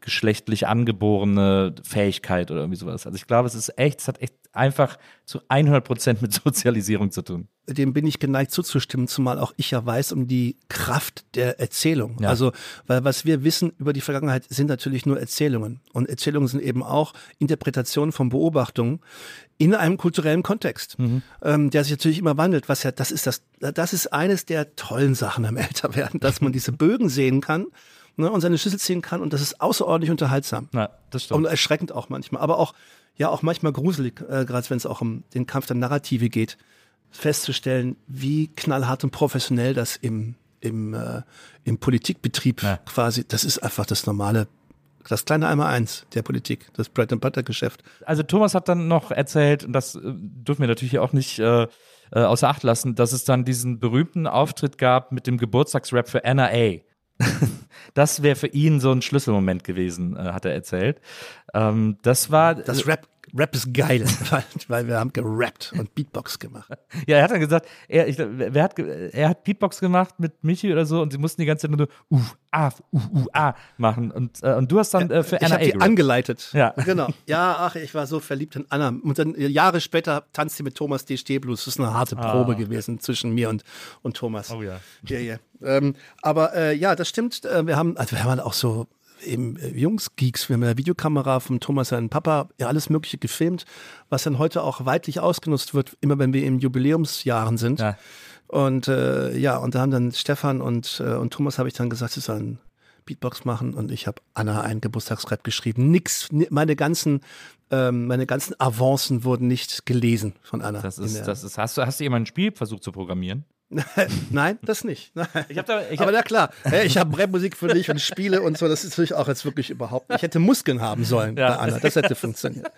geschlechtlich angeborene Fähigkeit oder irgendwie sowas. Also ich glaube, es ist echt, es hat echt einfach zu 100 Prozent mit *laughs* Sozialisierung zu tun. dem bin ich geneigt zuzustimmen, zumal auch ich ja weiß um die Kraft der Erzählung. Ja. Also, weil was wir wissen über die Vergangenheit sind natürlich nur Erzählungen. Und Erzählungen sind eben auch Interpretationen von Beobachtungen in einem kulturellen Kontext, ähm, der sich natürlich immer wandelt. Was ja, das ist das, das ist eines der tollen Sachen am *laughs* Älterwerden, dass man diese Bögen sehen kann. Ne, und seine Schlüssel ziehen kann und das ist außerordentlich unterhaltsam. Na, das stimmt. Und erschreckend auch manchmal, aber auch, ja, auch manchmal gruselig, äh, gerade wenn es auch um den Kampf der Narrative geht, festzustellen, wie knallhart und professionell das im, im, äh, im Politikbetrieb Ja. quasi, das ist einfach das normale, das kleine Einmal-Eins der Politik, das Bread-and-Butter-Geschäft. Also Thomas hat dann noch erzählt, und das äh, dürfen wir natürlich auch nicht äh, äh, außer Acht lassen, dass es dann diesen berühmten Auftritt gab mit dem Geburtstagsrap für Anna A. *laughs* das wäre für ihn so ein Schlüsselmoment gewesen, äh, hat er erzählt. Ähm, das war Das Rap, Rap ist geil, *laughs* weil, weil wir haben gerappt und Beatbox gemacht. *laughs* Ja, er hat dann gesagt, er, ich, wer hat, er hat Beatbox gemacht mit Michi oder so und sie mussten die ganze Zeit nur so uh, ah, uh, uh, ah machen. Und, äh, und du hast dann äh, für Ich Anna habe A. die gerappt. angeleitet. Ja. *laughs* Genau. Ja, ach, ich war so verliebt in Anna. Und dann äh, Jahre später tanzt sie mit Thomas D. Stehblues. Das ist eine harte Probe gewesen zwischen mir und, und Thomas. Ah. Oh ja. Ja, ja. Ähm, aber äh, ja, das stimmt. Äh, wir haben, also wir haben halt auch so eben äh, Jungs-Geeks, wir haben eine Videokamera vom Thomas, seinen Papa, ja, alles Mögliche gefilmt, was dann heute auch weitlich ausgenutzt wird, immer wenn wir in Jubiläumsjahren sind. Ja. Und äh, ja, und da haben dann Stefan und, äh, und Thomas habe ich dann gesagt, sie sollen Beatbox machen und ich habe Anna einen Geburtstagsrap geschrieben. Nix, ni- meine ganzen, ähm, meine ganzen Avancen wurden nicht gelesen von Anna. Das ist, das ist, hast du, hast du jemanden ein Spiel versucht zu programmieren? *laughs* Nein, das nicht. Nein. Da- ich Aber na klar, hey, ich habe Rapmusik für dich und Spiele und so. Das ist natürlich auch jetzt wirklich überhaupt. nicht. Ich hätte Muskeln haben sollen Ja. bei Anna. Das hätte funktioniert.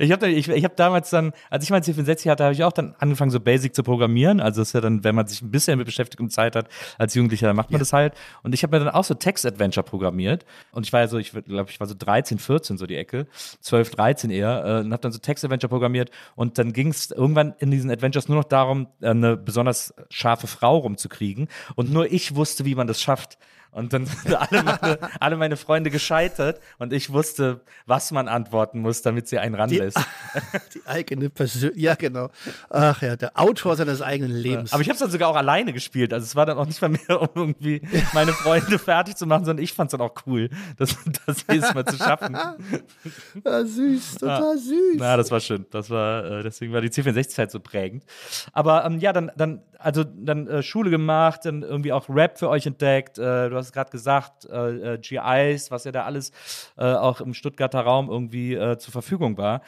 Ich habe ich, ich hab damals dann, als ich mein C64 hatte, habe ich auch dann angefangen, so Basic zu programmieren. Also das ist ja dann, wenn man sich ein bisschen mit Beschäftigung Zeit hat, als Jugendlicher, dann macht man das halt. Und ich habe mir dann auch so Text-Adventure programmiert. Und ich war ja so, ich glaube, ich war so 13, 14, so die Ecke, 12, 13 eher, äh, und habe dann so Text-Adventure programmiert. Und dann ging es irgendwann in diesen Adventures nur noch darum, äh, eine besonders scharfe Frau rumzukriegen. Und nur ich wusste, wie man das schafft. Und dann *laughs* sind alle meine, alle meine Freunde gescheitert und ich wusste, was man antworten muss, damit sie einen ranlässt. *laughs* Die eigene Persönlichkeit. Ja, genau. Ach ja, der Autor seines eigenen Lebens. Aber ich habe es dann sogar auch alleine gespielt. Also es war dann auch nicht mal mehr, um irgendwie meine Freunde fertig zu machen, sondern ich fand es dann auch cool, das, das jedes Mal zu schaffen. *laughs* ah, süß, total süß. Na, das war schön. Das war, äh, deswegen war die C64-Zeit so prägend. Aber ähm, ja, dann, dann also dann äh, Schule gemacht, dann irgendwie auch Rap für euch entdeckt. Äh, du hast gerade gesagt, äh, äh GIs, was ja da alles äh, auch im Stuttgarter Raum irgendwie äh, zur Verfügung war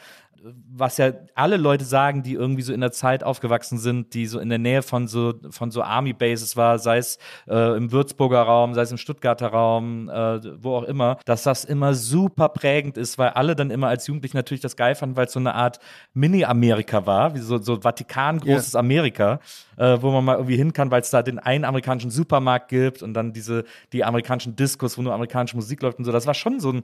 was ja alle Leute sagen, die irgendwie so in der Zeit aufgewachsen sind, die so in der Nähe von so von so Army Bases war, sei es äh, im Würzburger Raum, sei es im Stuttgarter Raum, äh, wo auch immer, dass das immer super prägend ist, weil alle dann immer als Jugendliche natürlich das geil fanden, weil es so eine Art Mini-Amerika war, wie so, so Vatikan großes yeah. Amerika, äh, wo man mal irgendwie hin kann, weil es da den einen amerikanischen Supermarkt gibt und dann diese die amerikanischen Diskos, wo nur amerikanische Musik läuft und so. Das war schon so ein,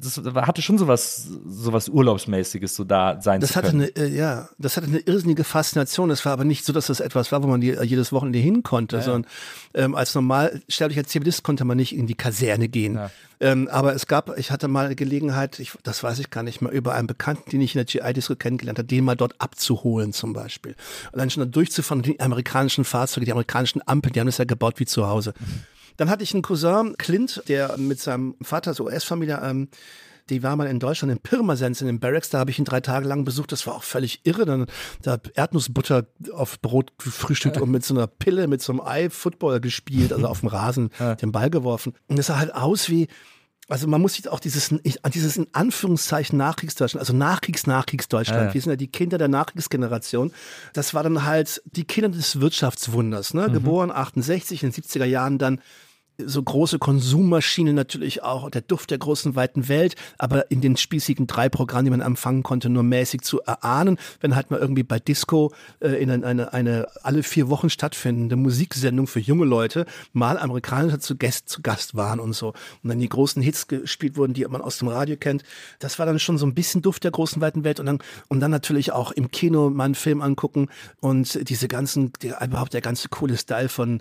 das hatte schon sowas sowas Urlaubsmäßiges so da da sein das zu hatte können. Eine, äh, ja, das hatte eine irrsinnige Faszination. Es war aber nicht so, dass das etwas war, wo man die, äh, jedes Wochenende hin konnte, ja, sondern ähm, als normal sterblicher Zivilist konnte man nicht in die Kaserne gehen. Ja. Ähm, aber es gab, ich hatte mal Gelegenheit, ich, das weiß ich gar nicht mehr, über einen Bekannten, den ich in der GI-Disco kennengelernt habe, den mal dort abzuholen zum Beispiel. Und dann schon da durchzufahren, die amerikanischen Fahrzeuge, die amerikanischen Ampeln, die haben das ja gebaut wie zu Hause. Mhm. Dann hatte ich einen Cousin, Clint, der mit seinem Vater, so US-Familie, ähm, die war mal in Deutschland in Pirmasens in den Barracks, da habe ich ihn drei Tage lang besucht, das war auch völlig irre. Dann da Erdnussbutter auf Brot gefrühstückt und mit so einer Pille, mit so einem Ei Football gespielt, also auf dem Rasen den Ball geworfen. Und das sah halt aus wie, also man muss sich auch dieses, dieses in Anführungszeichen Nachkriegsdeutschland, also Nachkriegs-Nachkriegsdeutschland, ja. wir sind ja die Kinder der Nachkriegsgeneration, das war dann halt die Kinder des Wirtschaftswunders, ne? Mhm. geboren 68, in den 70er Jahren dann so große Konsummaschine natürlich auch, der Duft der großen weiten Welt, aber in den spießigen drei Programmen, die man empfangen konnte, nur mäßig zu erahnen, wenn halt mal irgendwie bei Disco äh, in eine, eine, eine alle vier Wochen stattfindende Musiksendung für junge Leute mal Amerikaner zu Gast, zu Gast waren und so. Und dann die großen Hits gespielt wurden, die man aus dem Radio kennt. Das war dann schon so ein bisschen Duft der großen weiten Welt und dann, und dann natürlich auch im Kino mal einen Film angucken und diese ganzen, die, überhaupt der ganze coole Style von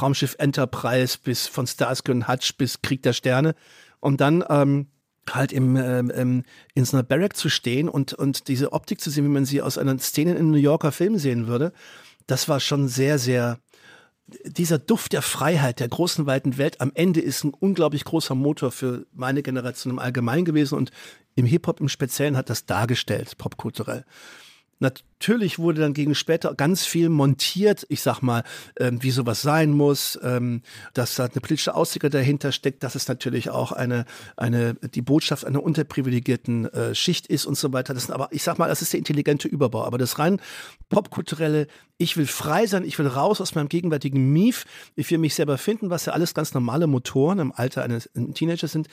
Raumschiff Enterprise bis von Starsky und Hutch bis Krieg der Sterne und dann ähm, halt im, ähm, in so einer Barrack zu stehen und, und diese Optik zu sehen, wie man sie aus einer Szene in einem New Yorker Film sehen würde, das war schon sehr, sehr, dieser Duft der Freiheit, der großen, weiten Welt am Ende ist ein unglaublich großer Motor für meine Generation im Allgemeinen gewesen und im Hip-Hop im Speziellen hat das dargestellt, popkulturell. Natürlich wurde dann gegen später ganz viel montiert, ich sag mal, ähm, wie sowas sein muss, ähm, dass da eine politische Aussicht dahinter steckt, dass es natürlich auch eine, eine, die Botschaft einer unterprivilegierten äh, Schicht ist und so weiter. Das sind aber, ich sag mal, das ist der intelligente Überbau. Aber das rein popkulturelle, ich will frei sein, ich will raus aus meinem gegenwärtigen Mief, ich will mich selber finden, was ja alles ganz normale Motoren im Alter eines Teenagers sind.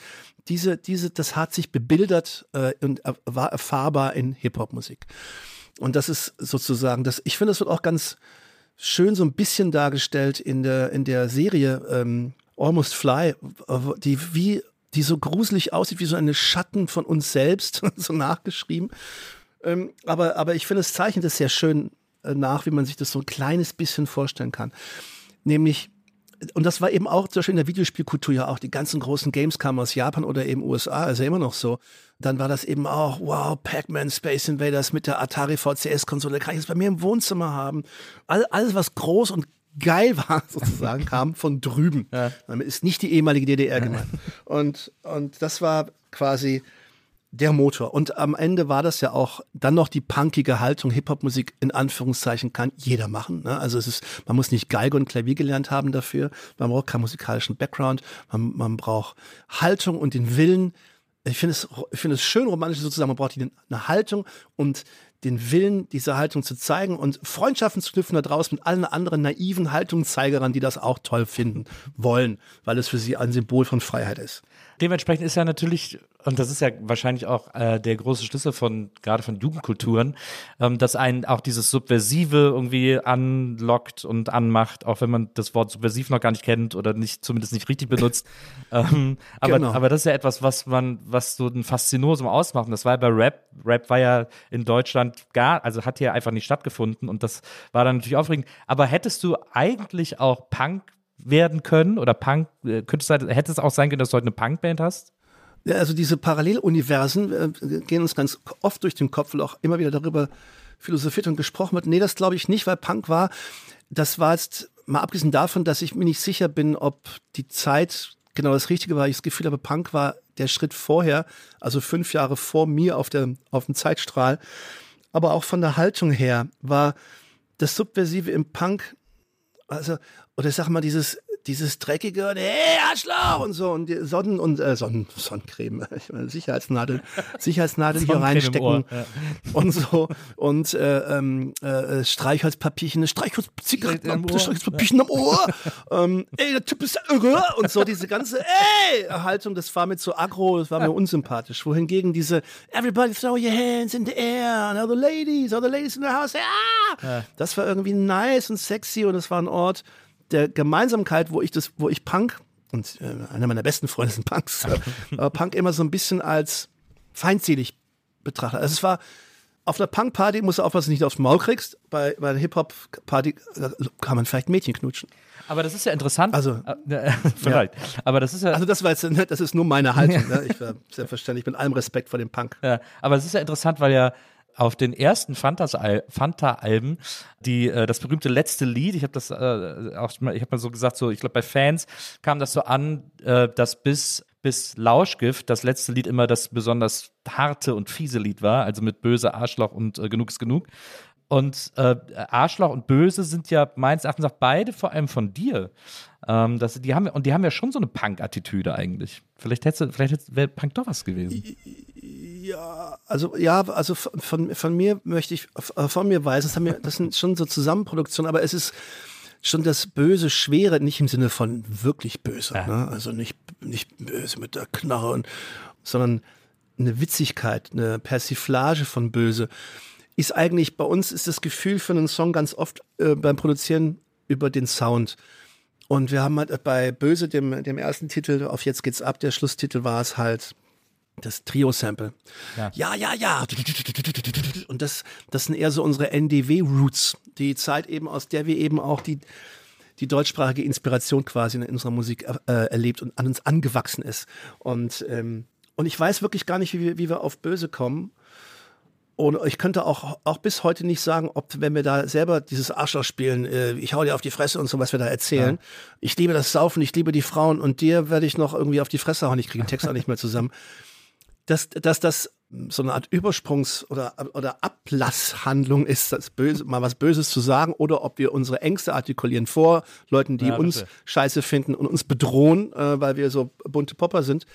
Diese, diese, das hat sich bebildert äh, und war erfahrbar in Hip-Hop-Musik. Und das ist sozusagen, das, ich finde, das wird auch ganz schön so ein bisschen dargestellt in der, in der Serie ähm, Almost Fly, die wie, die so gruselig aussieht, wie so eine Schatten von uns selbst, *laughs* so nachgeschrieben. Ähm, aber, aber ich finde, es zeichnet es sehr schön äh, nach, wie man sich das so ein kleines bisschen vorstellen kann. Nämlich, und das war eben auch zum Beispiel in der Videospielkultur ja auch, die ganzen großen Games kamen aus Japan oder eben USA, ist ja immer noch so. Dann war das eben auch, wow, Pac-Man, Space Invaders mit der Atari VCS-Konsole, kann ich das bei mir im Wohnzimmer haben. All, alles, was groß und geil war, *laughs* sozusagen, kam von drüben. Ja. Damit ist nicht die ehemalige DDR gemeint. Und, und das war quasi der Motor. Und am Ende war das ja auch dann noch die punkige Haltung. Hip-Hop-Musik in Anführungszeichen kann jeder machen. Ne? Also es ist, man muss nicht Geige und Klavier gelernt haben dafür. Man braucht keinen musikalischen Background. Man, man braucht Haltung und den Willen. Ich finde es, ich finde es schön romantisch sozusagen. Man braucht eine Haltung und den Willen, diese Haltung zu zeigen und Freundschaften zu knüpfen da draußen mit allen anderen naiven Haltungszeigerern, die das auch toll finden wollen, weil es für sie ein Symbol von Freiheit ist. Dementsprechend ist ja natürlich und das ist ja wahrscheinlich auch äh, der große Schlüssel von gerade von Jugendkulturen, ähm, dass einen auch dieses Subversive irgendwie anlockt und anmacht, auch wenn man das Wort subversiv noch gar nicht kennt oder nicht zumindest nicht richtig benutzt. *laughs* ähm, aber, genau. aber das ist ja etwas, was man, was so ein Faszinosum ausmacht. Und das war ja bei Rap. Rap war ja in Deutschland gar, also hat hier einfach nicht stattgefunden und das war dann natürlich aufregend. Aber hättest du eigentlich auch Punk werden können oder Punk, äh, könntest du, hätte es auch sein können, dass du heute eine Punkband hast? Ja, also diese Paralleluniversen äh, gehen uns ganz oft durch den Kopf, weil auch immer wieder darüber philosophiert und gesprochen wird. Nee, das glaube ich nicht, weil Punk war, das war jetzt mal abgesehen davon, dass ich mir nicht sicher bin, ob die Zeit genau das Richtige war. Ich das Gefühl habe, Punk war der Schritt vorher, also fünf Jahre vor mir auf, der, auf dem Zeitstrahl. Aber auch von der Haltung her war das Subversive im Punk, also, oder sag mal, dieses, dieses dreckige, und, hey, Arschloch und so, und die Sonnen- und äh, Sonnen, Sonnencreme, *laughs* ich meine, Sicherheitsnadel, Sicherheitsnadel hier Ohr, reinstecken *laughs* und so, und äh, ähm, äh, Streichholzpapierchen, Streichholzzigaretten. Streichholzpapierchen am Ohr, ähm, ey, der Typ ist irre, und so diese ganze, ey, Haltung, das war mir zu aggro, das war mir unsympathisch, wohingegen diese, everybody throw your hands in the air, and all the ladies, all the ladies in the house, ah! das war irgendwie nice und sexy, und es war ein Ort, der Gemeinsamkeit, wo ich das, wo ich Punk und äh, einer meiner besten Freunde sind Punks, *laughs* äh, aber Punk immer so ein bisschen als feindselig betrachte. Also es war auf einer Punk-Party musst du aufpassen, dass du nicht aufs Maul kriegst. Bei, bei einer Hip-Hop-Party äh, kann man vielleicht Mädchen knutschen. Aber das ist ja interessant. Also- äh, *laughs* vielleicht. Aber das ist ja, Also das war jetzt, ne, das ist nur meine Haltung. Ne? Ich war *laughs* selbstverständlich mit allem Respekt vor dem Punk. ja, aber es ist ja interessant, weil ja auf den ersten Fanta-Alben, die äh, das berühmte letzte Lied, ich habe das äh, auch mal, ich habe mal so gesagt, so ich glaube bei Fans kam das so an, äh, dass bis bis Lauschgift das letzte Lied immer das besonders harte und fiese Lied war, also mit böse Arschloch und äh, genug ist genug. Und äh, Arschloch und Böse sind ja meines Erachtens auch beide vor allem von dir. Ähm, das, die haben, und die haben ja schon so eine Punk-Attitüde eigentlich. Vielleicht hätte vielleicht wäre Punk doch was gewesen. Ja, also ja, also von, von, mir möchte ich äh, von mir weisen, das, haben wir, das sind schon so Zusammenproduktionen, aber es ist schon das böse, schwere, nicht im Sinne von wirklich böse, ne? also nicht, nicht böse mit der Knarre, und, sondern eine Witzigkeit, eine Persiflage von böse. Ist eigentlich, bei uns ist das Gefühl für einen Song ganz oft äh, beim Produzieren über den Sound. Und wir haben halt bei Böse, dem, dem ersten Titel, auf Jetzt geht's ab, der Schlusstitel war es halt das Trio-Sample. Ja. Ja, ja, ja. Und das, das sind eher so unsere NDW-Roots. Die Zeit eben, aus der wir eben auch die, die deutschsprachige Inspiration quasi in unserer Musik äh, erlebt und an uns angewachsen ist. Und, ähm, und ich weiß wirklich gar nicht, wie wir, wie wir auf Böse kommen. Und ich könnte auch, auch bis heute nicht sagen, ob, wenn wir da selber dieses Arschloch spielen, äh, ich hau dir auf die Fresse und so, was wir da erzählen. Ich liebe das Saufen, ich liebe die Frauen und dir werde ich noch irgendwie auf die Fresse hauen. Ich kriege den Text auch nicht mehr zusammen. *laughs* Dass, dass das so eine Art Übersprungs- oder, oder Ablasshandlung ist, das Böse, mal was Böses zu sagen, oder ob wir unsere Ängste artikulieren vor Leuten, die Ja, uns scheiße finden und uns bedrohen, äh, weil wir so bunte Popper sind.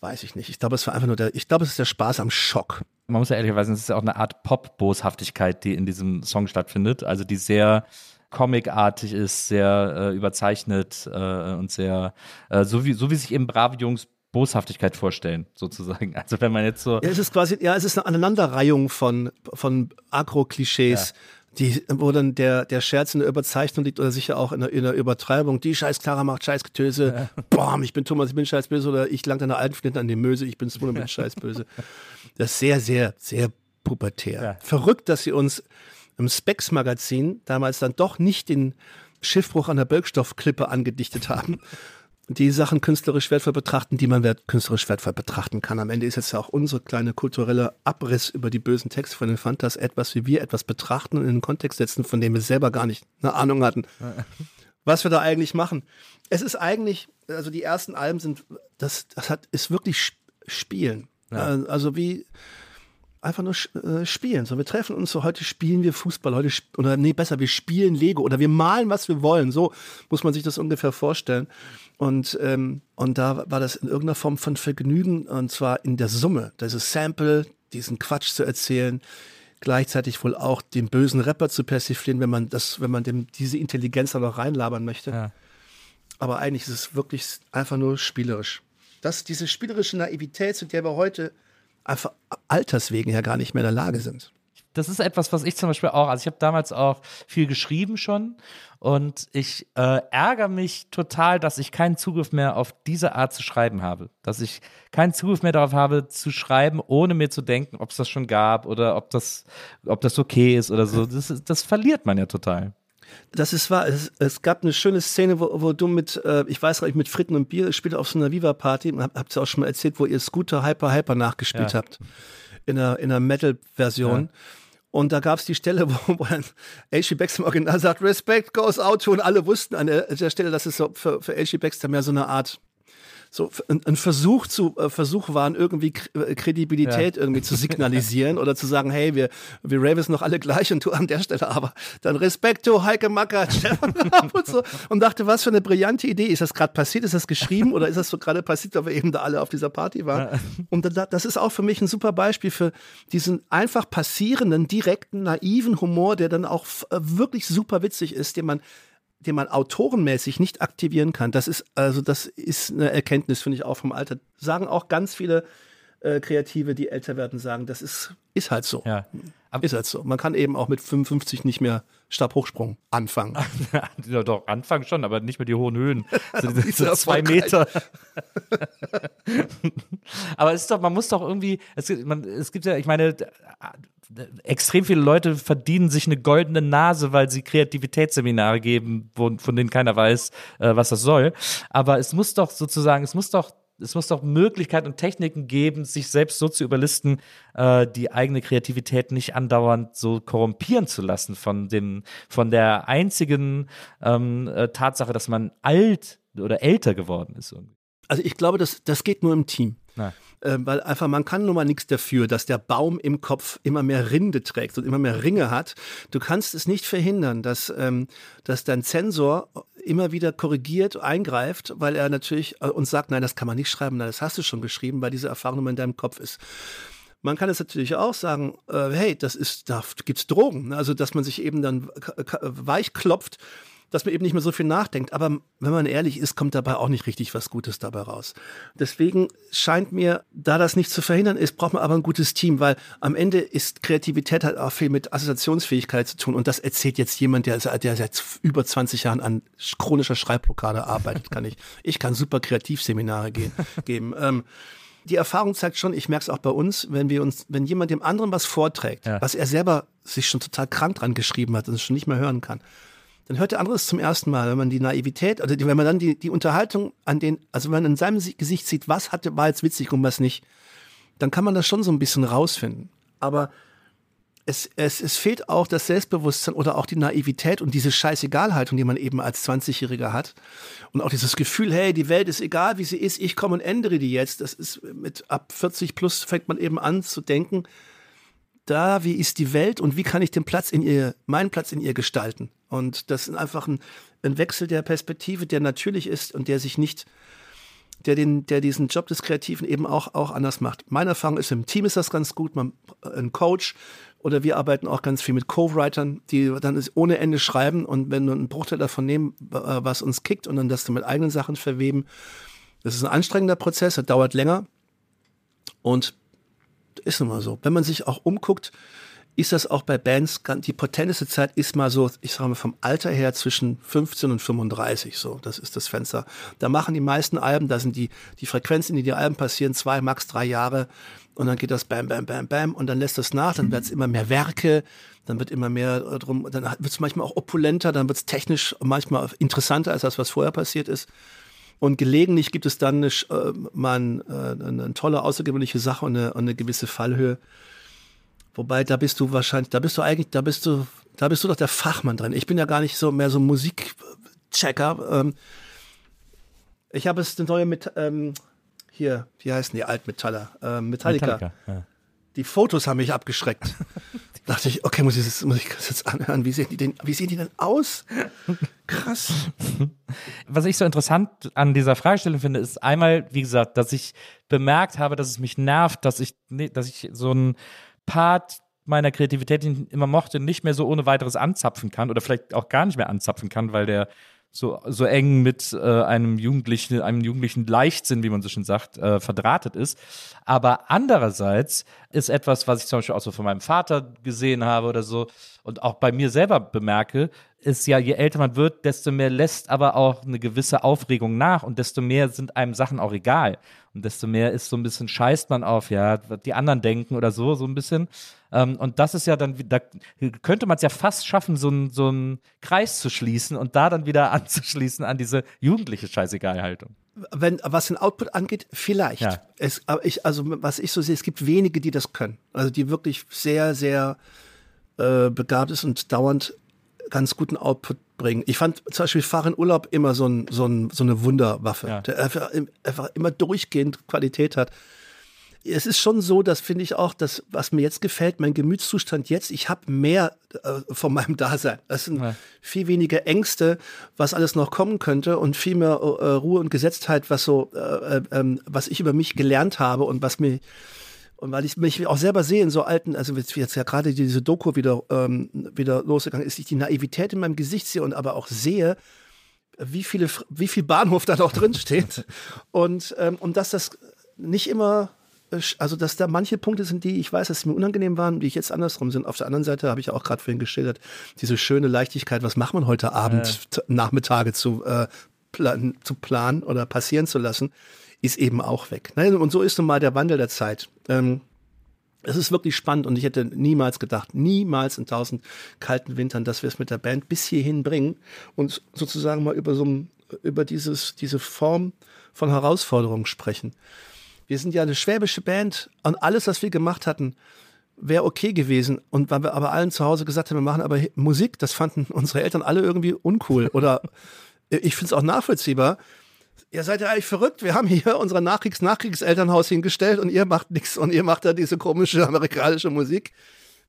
Weiß ich nicht. Ich glaube, es war einfach nur der, ich glaube, es ist der Spaß am Schock. man muss ja ehrlicherweise, es ist ja auch eine Art Pop-Boshaftigkeit, die in diesem Song stattfindet. Also die sehr comicartig ist, sehr äh, überzeichnet äh, und sehr, äh, so, wie, so wie sich eben brave Jungs Boshaftigkeit vorstellen, sozusagen. Also wenn man jetzt so. Ja, es ist quasi, ja, es ist eine Aneinanderreihung von, von Agro-Klischees, die, wo dann der, der Scherz in der Überzeichnung liegt oder sicher auch in der, in der Übertreibung. Die scheiß Clara macht Scheißgetöse. Bam, ich bin Thomas, ich bin scheißböse oder ich lang deiner alten Flinte an die Möse, ich bin ich bin scheißböse. Das ist sehr, sehr, sehr pubertär. Ja. Verrückt, dass sie uns im Specs-Magazin damals dann doch nicht den Schiffbruch an der Bölkstoffklippe angedichtet haben. Die Sachen künstlerisch wertvoll betrachten, die man wert, künstlerisch wertvoll betrachten kann. Am Ende ist jetzt ja auch unsere kleine kulturelle Abriss über die bösen Texte von den Fantas etwas, wie wir etwas betrachten und in den Kontext setzen, von dem wir selber gar nicht eine Ahnung hatten, *laughs* was wir da eigentlich machen. Es ist eigentlich, also die ersten Alben sind, das, das hat, ist wirklich Sp- Spielen. Äh, Also wie, einfach nur äh, spielen. So, wir treffen uns so, heute spielen wir Fußball, heute sp oder nee, besser, wir spielen Lego oder wir malen, was wir wollen. So muss man sich das ungefähr vorstellen. Und, ähm, und da war das in irgendeiner Form von Vergnügen und zwar in der Summe. Dieses Sample, diesen Quatsch zu erzählen, gleichzeitig wohl auch den bösen Rapper zu persiflieren, wenn man das, wenn man dem diese Intelligenz da noch reinlabern möchte. Ja. Aber eigentlich ist es wirklich einfach nur spielerisch. Das, diese spielerische Naivität, zu der wir heute einfach alterswegen ja gar nicht mehr in der Lage sind. Das ist etwas, was ich zum Beispiel auch, also ich habe damals auch viel geschrieben schon und ich äh, ärgere mich total, dass ich keinen Zugriff mehr auf diese Art zu schreiben habe. Dass ich keinen Zugriff mehr darauf habe, zu schreiben, ohne mir zu denken, ob es das schon gab oder ob das, ob das okay ist oder so. Das, das verliert man ja total. Das ist wahr. Es, es gab eine schöne Szene, wo, wo du mit, äh, ich weiß gar nicht, mit Fritten und Bier spielt auf so einer Viva-Party, hab, habt ihr auch schon mal erzählt, wo ihr Scooter Hyper Hyper nachgespielt Ja. habt. In einer, in einer Metal-Version. Und da gab es die Stelle, *laughs* wo, dann H.G. Baxter im Original sagt, Respect goes out to, und alle wussten an der, der Stelle, dass es so für, für H.G. Baxter mehr so eine Art so ein, ein Versuch zu äh, Versuch waren irgendwie K äh, Kredibilität ja. irgendwie zu *laughs* signalisieren oder zu sagen, hey, wir wir Ravens noch alle gleich und du an der Stelle aber dann Respekto Heike Macker *laughs* *laughs* und so und dachte, was für eine brillante Idee. Ist das gerade passiert, ist das geschrieben oder ist das so gerade passiert, weil wir eben da alle auf dieser Party waren? Und das ist auch für mich ein super Beispiel für diesen einfach passierenden direkten naiven Humor, der dann auch äh, wirklich super witzig ist, den man den man autorenmäßig nicht aktivieren kann, das ist also das ist eine Erkenntnis, finde ich auch vom Alter. Sagen auch ganz viele äh, Kreative, die älter werden, sagen, das ist ist halt so. Ja. Ist halt so. Man kann eben auch mit 55 nicht mehr Stabhochsprung anfangen. *laughs* ja, doch, anfangen schon, aber nicht mit die hohen Höhen. *laughs* So, so zwei Meter. *laughs* aber es ist doch, man muss doch irgendwie, es, man, es gibt ja, ich meine, extrem viele Leute verdienen sich eine goldene Nase, weil sie Kreativitätsseminare geben, wo, von denen keiner weiß, äh, was das soll. Aber es muss doch sozusagen, es muss doch es muss doch Möglichkeiten und Techniken geben, sich selbst so zu überlisten, äh, die eigene Kreativität nicht andauernd so korrumpieren zu lassen von dem, von der einzigen ähm, äh, Tatsache, dass man alt oder älter geworden ist. Also ich glaube, das, das geht nur im Team. Äh, weil einfach man kann nun mal nichts dafür, dass der Baum im Kopf immer mehr Rinde trägt und immer mehr Ringe hat. Du kannst es nicht verhindern, dass, ähm, dass dein Zensor immer wieder korrigiert, eingreift, weil er natürlich äh, uns sagt, nein, das kann man nicht schreiben, nein, das hast du schon geschrieben, weil diese Erfahrung immer in deinem Kopf ist. Man kann es natürlich auch sagen, äh, hey, das ist, da gibt's Drogen, also dass man sich eben dann weich klopft dass man eben nicht mehr so viel nachdenkt. Aber wenn man ehrlich ist, kommt dabei auch nicht richtig was Gutes dabei raus. Deswegen scheint mir, da das nicht zu verhindern ist, braucht man aber ein gutes Team, weil am Ende ist Kreativität halt auch viel mit Assoziationsfähigkeit zu tun. Und das erzählt jetzt jemand, der, der seit über 20 Jahren an chronischer Schreibblockade arbeitet, kann ich. Ich kann super Kreativseminare gehen, *laughs* geben. Ähm, die Erfahrung zeigt schon, ich merke es auch bei uns, wenn wir uns, wenn jemand dem anderen was vorträgt, ja. was er selber sich schon total krank dran geschrieben hat und es schon nicht mehr hören kann, dann hört der andere es zum ersten Mal, wenn man die Naivität, also wenn man dann die, die Unterhaltung an den, also wenn man in seinem Gesicht sieht, was hatte, war jetzt witzig und was nicht, dann kann man das schon so ein bisschen rausfinden. Aber es, es, es fehlt auch das Selbstbewusstsein oder auch die Naivität und diese Scheißegalhaltung, die man eben als 20-Jähriger hat. Und auch dieses Gefühl, hey, die Welt ist egal, wie sie ist, ich komme und ändere die jetzt. Das ist mit ab 40 plus fängt man eben an zu denken, da, wie ist die Welt und wie kann ich den Platz in ihr, meinen Platz in ihr gestalten? Und das ist einfach ein, ein Wechsel der Perspektive, der natürlich ist und der sich nicht, der den, der diesen Job des Kreativen eben auch, auch anders macht. Meine Erfahrung ist, im Team ist das ganz gut, man, ein Coach oder wir arbeiten auch ganz viel mit Co-Writern, die dann ohne Ende schreiben und wenn wir einen Bruchteil davon nehmen, äh, was uns kickt und dann das mit eigenen Sachen verweben. Das ist ein anstrengender Prozess, das dauert länger und ist nun mal so. Wenn man sich auch umguckt, ist das auch bei Bands, die potenteste Zeit ist mal so, ich sage mal vom Alter her zwischen 15 und 35, so, das ist das Fenster. Da machen die meisten Alben, da sind die, die Frequenzen, die die Alben passieren, zwei, max drei Jahre und dann geht das bam, bam, bam, bam und dann lässt das nach, dann wird es immer mehr Werke, dann wird immer mehr drum, dann wird es manchmal auch opulenter, dann wird es technisch manchmal interessanter als das, was vorher passiert ist. Und gelegentlich gibt es dann eine, äh, mal ein, äh, eine tolle, außergewöhnliche Sache und eine, eine gewisse Fallhöhe. Wobei, da bist du wahrscheinlich, da bist du eigentlich, da bist du, da bist du doch der Fachmann drin. Ich bin ja gar nicht so mehr so Musikchecker. Ähm, ich habe es eine neue mit, ähm, hier, wie heißen die Altmetaller? Ähm, Metallica. Metallica ja. Die Fotos haben mich abgeschreckt. *laughs* dachte ich, okay, muss ich das, muss ich das jetzt anhören? Wie sehen die denn, wie sehen die denn aus? Krass. Was ich so interessant an dieser Fragestellung finde, ist einmal, wie gesagt, dass ich bemerkt habe, dass es mich nervt, dass ich, dass ich so ein Part meiner Kreativität, den ich immer mochte, nicht mehr so ohne weiteres anzapfen kann oder vielleicht auch gar nicht mehr anzapfen kann, weil der so, so eng mit äh, einem Jugendlichen, einem jugendlichen Leichtsinn, wie man so schön sagt, äh, verdrahtet ist. Aber andererseits ist etwas, was ich zum Beispiel auch so von meinem Vater gesehen habe oder so und auch bei mir selber bemerke, ist ja, je älter man wird, desto mehr lässt aber auch eine gewisse Aufregung nach und desto mehr sind einem Sachen auch egal. Und desto mehr ist so ein bisschen scheißt man auf, ja, was die anderen denken oder so, so ein bisschen. Ähm, und das ist ja dann, da könnte man es ja fast schaffen, so einen so Kreis zu schließen und da dann wieder *laughs* anzuschließen an diese jugendliche Scheißegalhaltung. Wenn, was den Output angeht, vielleicht. Ja. Es, aber ich, also, was ich so sehe, es gibt wenige, die das können. Also, die wirklich sehr, sehr äh, begabt ist und dauernd ganz guten Output bringen. Ich fand zum Beispiel Fahren Urlaub immer so, ein, so, ein, so eine Wunderwaffe, Ja. der einfach, einfach immer durchgehend Qualität hat. Es ist schon so, das finde ich auch, dass, was mir jetzt gefällt, mein Gemütszustand jetzt, ich habe mehr äh, von meinem Dasein. Es sind Ja. viel weniger Ängste, was alles noch kommen könnte und viel mehr äh, Ruhe und Gesetztheit, was so, äh, äh, ähm, was ich über mich gelernt habe und was mir und weil ich mich auch selber sehe in so alten, also jetzt, jetzt ja gerade diese Doku wieder, ähm, wieder losgegangen ist, ich die Naivität in meinem Gesicht sehe und aber auch sehe, wie viele, wie viel Bahnhof da noch drin steht. Und, ähm, und dass das nicht immer, äh, also dass da manche Punkte sind, die ich weiß, dass sie mir unangenehm waren, die ich jetzt andersrum sind. Auf der anderen Seite habe ich auch gerade vorhin geschildert, diese schöne Leichtigkeit, was macht man heute Abend, t- Nachmittage zu, äh, plan, zu planen oder passieren zu lassen, ist eben auch weg. Und so ist nun mal der Wandel der Zeit. Ähm, es ist wirklich spannend und ich hätte niemals gedacht, niemals in tausend kalten Wintern, dass wir es mit der Band bis hierhin bringen und sozusagen mal über so ein, über dieses, diese Form von Herausforderungen sprechen. Wir sind ja eine schwäbische Band und alles, was wir gemacht hatten, wäre okay gewesen. Und weil wir aber allen zu Hause gesagt haben, wir machen aber Musik, das fanden unsere Eltern alle irgendwie uncool. Oder *laughs* ich finde es auch nachvollziehbar. Ihr seid ja eigentlich verrückt. Wir haben hier unser Nachkriegs-Nachkriegselternhaus hingestellt und ihr macht nichts und ihr macht da diese komische amerikanische Musik.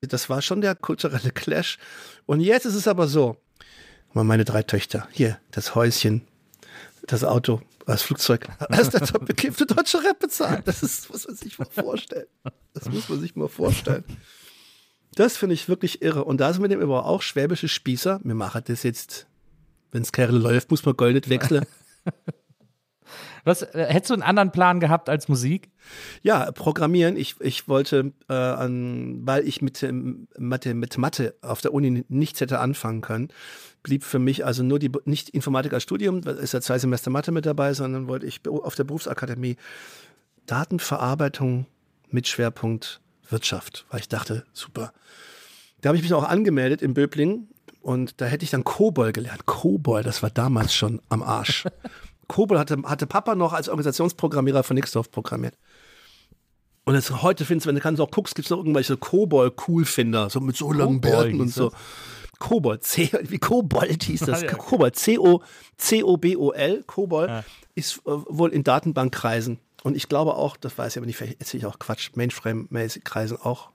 Das war schon der kulturelle Clash. Und jetzt ist es aber so. Meine drei Töchter. Hier, das Häuschen, das Auto, das Flugzeug. *laughs* Ist der top deutsche Rap bezahlt. Das ist, muss man sich mal vorstellen. Das muss man sich mal vorstellen. Das finde ich wirklich irre. Und da sind wir dem aber auch schwäbische Spießer. Wir machen das jetzt, wenn es Kerl läuft, muss man Gold nicht wechseln. Was, äh, hättest du einen anderen Plan gehabt als Musik? Ja, Programmieren. Ich, ich wollte, äh, an, weil ich mit, ähm, Mathe, mit Mathe auf der Uni nichts hätte anfangen können, blieb für mich also nur die, nicht Informatik als Studium, da ist ja zwei Semester Mathe mit dabei, sondern wollte ich auf der Berufsakademie Datenverarbeitung mit Schwerpunkt Wirtschaft, weil ich dachte, super. Da habe ich mich auch angemeldet in Böblingen und da hätte ich dann Kobol gelernt. Kobol, das war damals schon am Arsch. Kobol hatte, hatte Papa noch als Organisationsprogrammierer von Nixdorf programmiert. Und jetzt, heute findest du, wenn du kannst auch guckst, gibt es noch irgendwelche Kobol-Coolfinder, so mit so langen Kobol Bärten und so. Kobold, C, wie Kobold hieß das. *laughs* Kobold, C-O, C-O-B-O-L, Kobold, ist äh, wohl in Datenbankkreisen. Und ich glaube auch, das weiß ich aber nicht, vielleicht erzähle ich auch Quatsch, Mainframe-mäßig Kreisen auch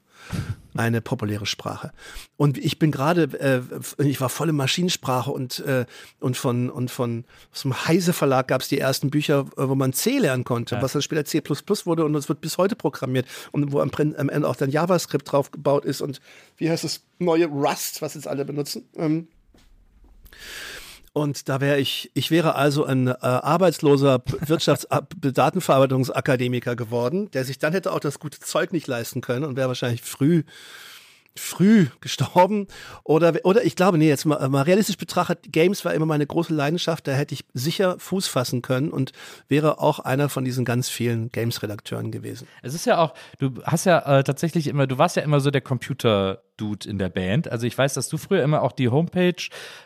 eine populäre Sprache. Und ich bin gerade, äh, ich war voll in Maschinensprache und, äh, und von, und von aus dem Heise Verlag gab es die ersten Bücher, äh, wo man C lernen konnte, was dann später C wurde und es wird bis heute programmiert und wo am, am Ende auch dann JavaScript drauf gebaut ist und wie heißt das neue Rust, was jetzt alle benutzen. Ähm, und da wäre ich, ich wäre also ein äh, arbeitsloser *laughs* Wirtschafts-Datenverarbeitungsakademiker geworden, der sich dann hätte auch das gute Zeug nicht leisten können und wäre wahrscheinlich früh früh gestorben. Oder oder ich glaube nee jetzt mal, mal realistisch betrachtet Games war immer meine große Leidenschaft da hätte ich sicher Fuß fassen können und wäre auch einer von diesen ganz vielen Games Redakteuren gewesen. Es ist ja auch, du hast ja äh, tatsächlich immer, du warst ja immer so der Computer-Dude in der Band. Also ich weiß, dass du früher immer auch die Homepage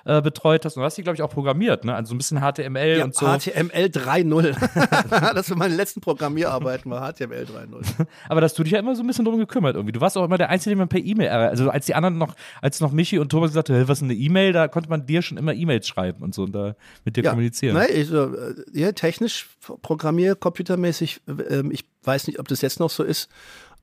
äh, betreut hast und du hast die, glaube ich, auch programmiert, ne? Also so ein bisschen HTML ja, und so. HTML 3.0 *laughs* das für meine letzten Programmierarbeiten war HTML 3.0 *laughs* Aber dass du dich ja immer so ein bisschen drum gekümmert irgendwie. Du warst auch immer der Einzige, den man per E-Mail, erreicht. also als die anderen noch, als noch Michi und Thomas gesagt haben, hey, was ist eine E-Mail, da konnte man dir schon immer E-Mails schreiben und so und da mit dir kommunizieren. Nein, ich, äh, ja, technisch, Programmier, computermäßig, äh, ich weiß nicht, ob das jetzt noch so ist,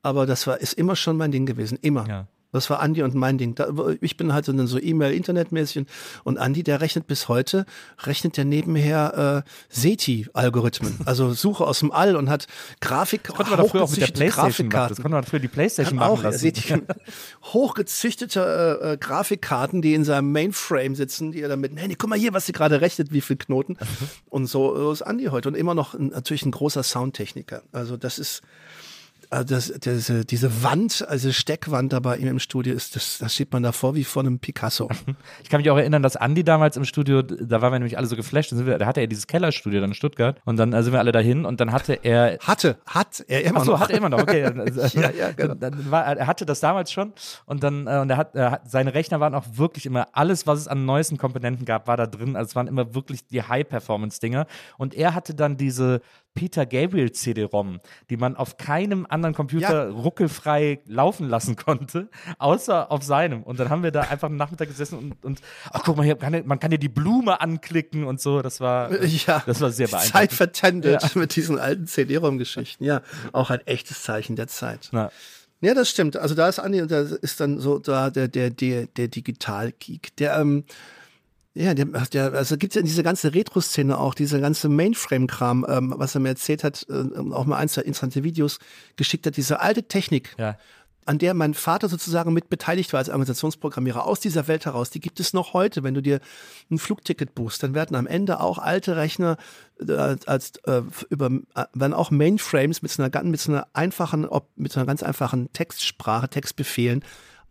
aber das war, ist immer schon mein Ding gewesen, immer. Ja. Das war Andi und mein Ding. Da, ich bin halt so, dann so E-Mail, Internetmäßig und, und Andi, der rechnet bis heute, rechnet der nebenher äh, SETI-Algorithmen, also Suche aus dem All und hat Grafik, Das konnte man früher auch mit der hochgezüchtete Playstation machen. Das konnte man früher die Playstation machen auch, lassen. sieht *laughs* die hochgezüchtete äh, äh, Grafikkarten, die in seinem Mainframe sitzen, die er damit, nee, nee, guck mal hier, was sie gerade rechnet, wie viel Knoten. *laughs* Und so, so ist Andi heute. Und immer noch ein, natürlich ein großer Soundtechniker. Also das ist, also das, diese, diese Wand, also Steckwand da bei ihm im Studio ist, das, das steht man da vor wie vor einem Picasso. *laughs* Ich kann mich auch erinnern, dass Andi damals im Studio, da waren wir nämlich alle so geflasht, wir, da hatte er dieses Kellerstudio dann in Stuttgart und dann sind wir alle dahin und dann hatte er *laughs* Hatte, hat er immer Ach so, noch. hat er immer noch, okay. *laughs* Ja, ja, genau. Dann, war, er hatte das damals schon und dann, äh, und er hat, er hat, seine Rechner waren auch wirklich immer, alles, was es an neuesten Komponenten gab, war da drin. Also es waren immer wirklich die High-Performance-Dinger. Und er hatte dann diese Peter Gabriel CD-ROM, die man auf keinem anderen Computer Ja. ruckelfrei laufen lassen konnte, außer auf seinem. Und dann haben wir da einfach einen Nachmittag gesessen und, und ach guck mal, hier kann, man kann ja die Blume anklicken und so. Das war, Ja, das war sehr beeindruckend. Zeit vertendet Ja. mit diesen alten CD-ROM-Geschichten. Ja, auch ein echtes Zeichen der Zeit. Na, Ja, das stimmt. Also da ist Andi und da ist dann so da der der der der Digital-Geek. Der ähm, ja, der, der also gibt's ja diese ganze Retro-Szene auch, diese ganze Mainframe-Kram, ähm, was er mir erzählt hat, äh, auch mal ein, zwei interessante Videos geschickt hat, diese alte Technik, ja. an der mein Vater sozusagen mit beteiligt war als Organisationsprogrammierer aus dieser Welt heraus, die gibt es noch heute. Wenn du dir ein Flugticket buchst, dann werden am Ende auch alte Rechner äh, als äh, über äh, werden auch Mainframes mit so einer ganz mit so einer einfachen ob, mit so einer ganz einfachen Textsprache, Textbefehlen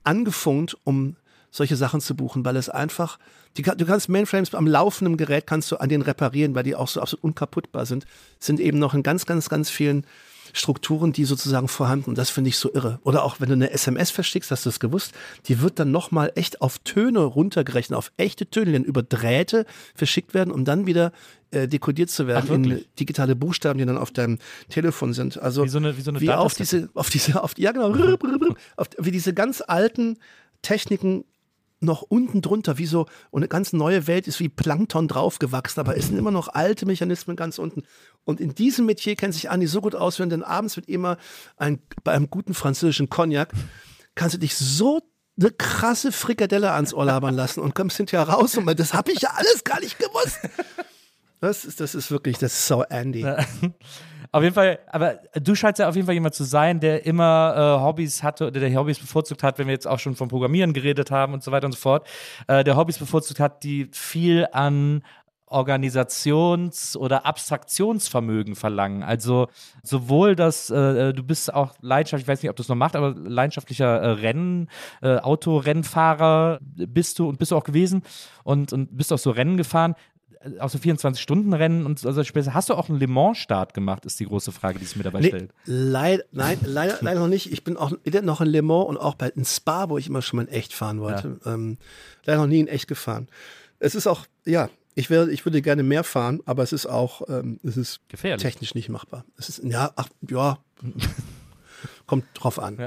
angefunkt, um solche Sachen zu buchen, weil es einfach die, du kannst Mainframes am laufenden Gerät kannst du an denen reparieren, weil die auch so absolut unkaputtbar sind, sind eben noch in ganz ganz ganz vielen Strukturen, die sozusagen vorhanden. Und das finde ich so irre. Oder auch wenn du eine SMS verschickst, hast du das gewusst, die wird dann nochmal echt auf Töne runtergerechnet, auf echte Töne, die dann über Drähte verschickt werden, um dann wieder äh, dekodiert zu werden Ach, in digitale Buchstaben, die dann auf deinem Telefon sind. Also Wie so eine- wie so eine wie auf diese, auf diese, auf ja genau, *laughs* auf, wie diese ganz alten Techniken noch unten drunter, wie so, und eine ganz neue Welt ist wie Plankton draufgewachsen, aber es sind immer noch alte Mechanismen ganz unten. Und in diesem Metier kennt sich Andi so gut aus, wenn dann abends mit immer ein, bei einem guten französischen Cognac kannst du dich so eine krasse Frikadelle ans Ohr labern lassen und kommst hinterher raus und mal, das habe ich ja alles gar nicht gewusst. Das ist, das ist wirklich, das ist so Andy. *laughs* Auf jeden Fall, aber du scheinst ja auf jeden Fall jemand zu sein, der immer äh, Hobbys hatte oder der Hobbys bevorzugt hat, wenn wir jetzt auch schon vom Programmieren geredet haben und so weiter und so fort, äh, der Hobbys bevorzugt hat, die viel an Organisations- oder Abstraktionsvermögen verlangen. Also sowohl das, äh, du bist auch leidenschaftlich, ich weiß nicht, ob du es noch machst, aber leidenschaftlicher äh, Rennen, äh, Autorennfahrer bist du und bist du auch gewesen und, und bist auch so Rennen gefahren auch so 24-Stunden-Rennen und so also. Hast du auch einen Le Mans-Start gemacht, ist die große Frage, die sich mir dabei Nee, stellt. leid, nein, leider, leider noch nicht. Ich bin auch noch in Le Mans und auch bei in Spa, wo ich immer schon mal in echt fahren wollte. Ähm, leider noch nie in echt gefahren. Es ist auch, ja, ich, wär, ich würde gerne mehr fahren, aber es ist auch, ähm, es ist Gefährlich. technisch nicht machbar. Es ist, ja, ach, ja, *laughs* kommt drauf an.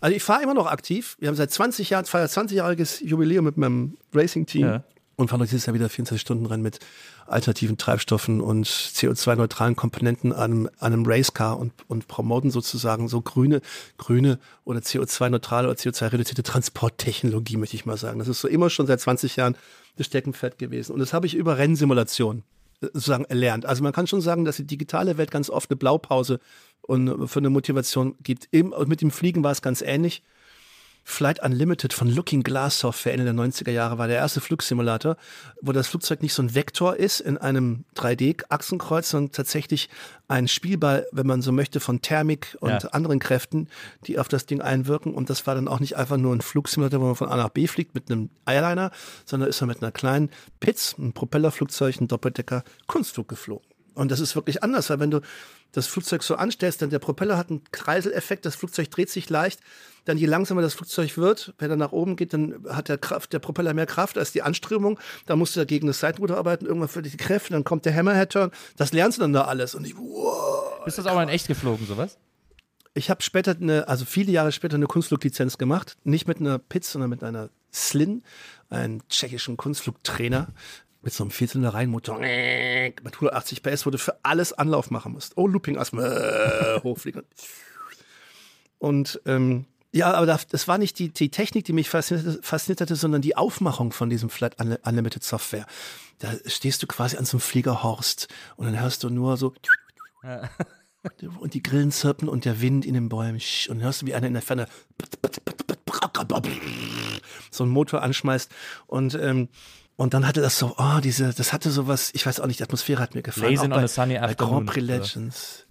Also ich fahre immer noch aktiv. Wir haben seit 20 Jahren, feier 20-jähriges Jubiläum mit meinem Racing-Team. Ja. Und fahren dieses Jahr wieder 24-Stunden-Rennen mit alternativen Treibstoffen und CO2-neutralen Komponenten an einem, an einem Racecar und, und promoten sozusagen so grüne, grüne oder CO2-neutrale oder CO2-reduzierte Transporttechnologie, möchte ich mal sagen. Das ist so immer schon seit 20 Jahren das Steckenpferd gewesen. Und das habe ich über Rennsimulationen äh, sozusagen erlernt. Also man kann schon sagen, dass die digitale Welt ganz oft eine Blaupause und für eine Motivation gibt. Eben, mit dem Fliegen war es ganz ähnlich. Flight Unlimited von Looking Glass Software Ende der 90er Jahre war der erste Flugsimulator, wo das Flugzeug nicht so ein Vektor ist in einem 3D-Achsenkreuz, sondern tatsächlich ein Spielball, wenn man so möchte, von Thermik und Ja. anderen Kräften, die auf das Ding einwirken. Und das war dann auch nicht einfach nur ein Flugsimulator, wo man von A nach B fliegt mit einem Airliner, sondern ist man mit einer kleinen Pitz, einem Propellerflugzeug, ein Doppeldecker, Kunstflug geflogen. Und das ist wirklich anders, weil wenn du das Flugzeug so anstellst, dann der Propeller hat einen Kreiseleffekt, das Flugzeug dreht sich leicht. Dann je langsamer das Flugzeug wird, wenn er nach oben geht, dann hat der, Kraft, der Propeller mehr Kraft als die Anströmung. Da musst du dagegen das Seitenruder arbeiten, irgendwann für die Kräfte, dann kommt der Hammerhead-Turn. Das lernst du dann da alles. Und ich, wow. Bist du das auch mal in echt geflogen, sowas? Ich habe später eine, also viele Jahre später eine Kunstfluglizenz gemacht. Nicht mit einer Pitz, sondern mit einer Slin, einem tschechischen Kunstflugtrainer. Mit so einem Vierzylinder Reihenmotor. Mit 180 PS, wo du für alles Anlauf machen musst. Oh, Looping erstmal äh, *laughs* hochfliegen. Und ähm, ja, aber das, war nicht die, die Technik, die mich fasziniert, fasziniert hatte, sondern die Aufmachung von diesem Flat Unli- Unlimited Software. Da stehst du quasi an so einem Fliegerhorst und dann hörst du nur so *laughs* und die Grillen zirpen und der Wind in den Bäumen und dann hörst du, wie einer in der Ferne so einen Motor anschmeißt und ähm, und dann hatte das so, oh, diese, das hatte sowas, ich weiß auch nicht, die Atmosphäre hat mir gefallen. Blazing on bei, a Sunny bei Grand Prix? Legends.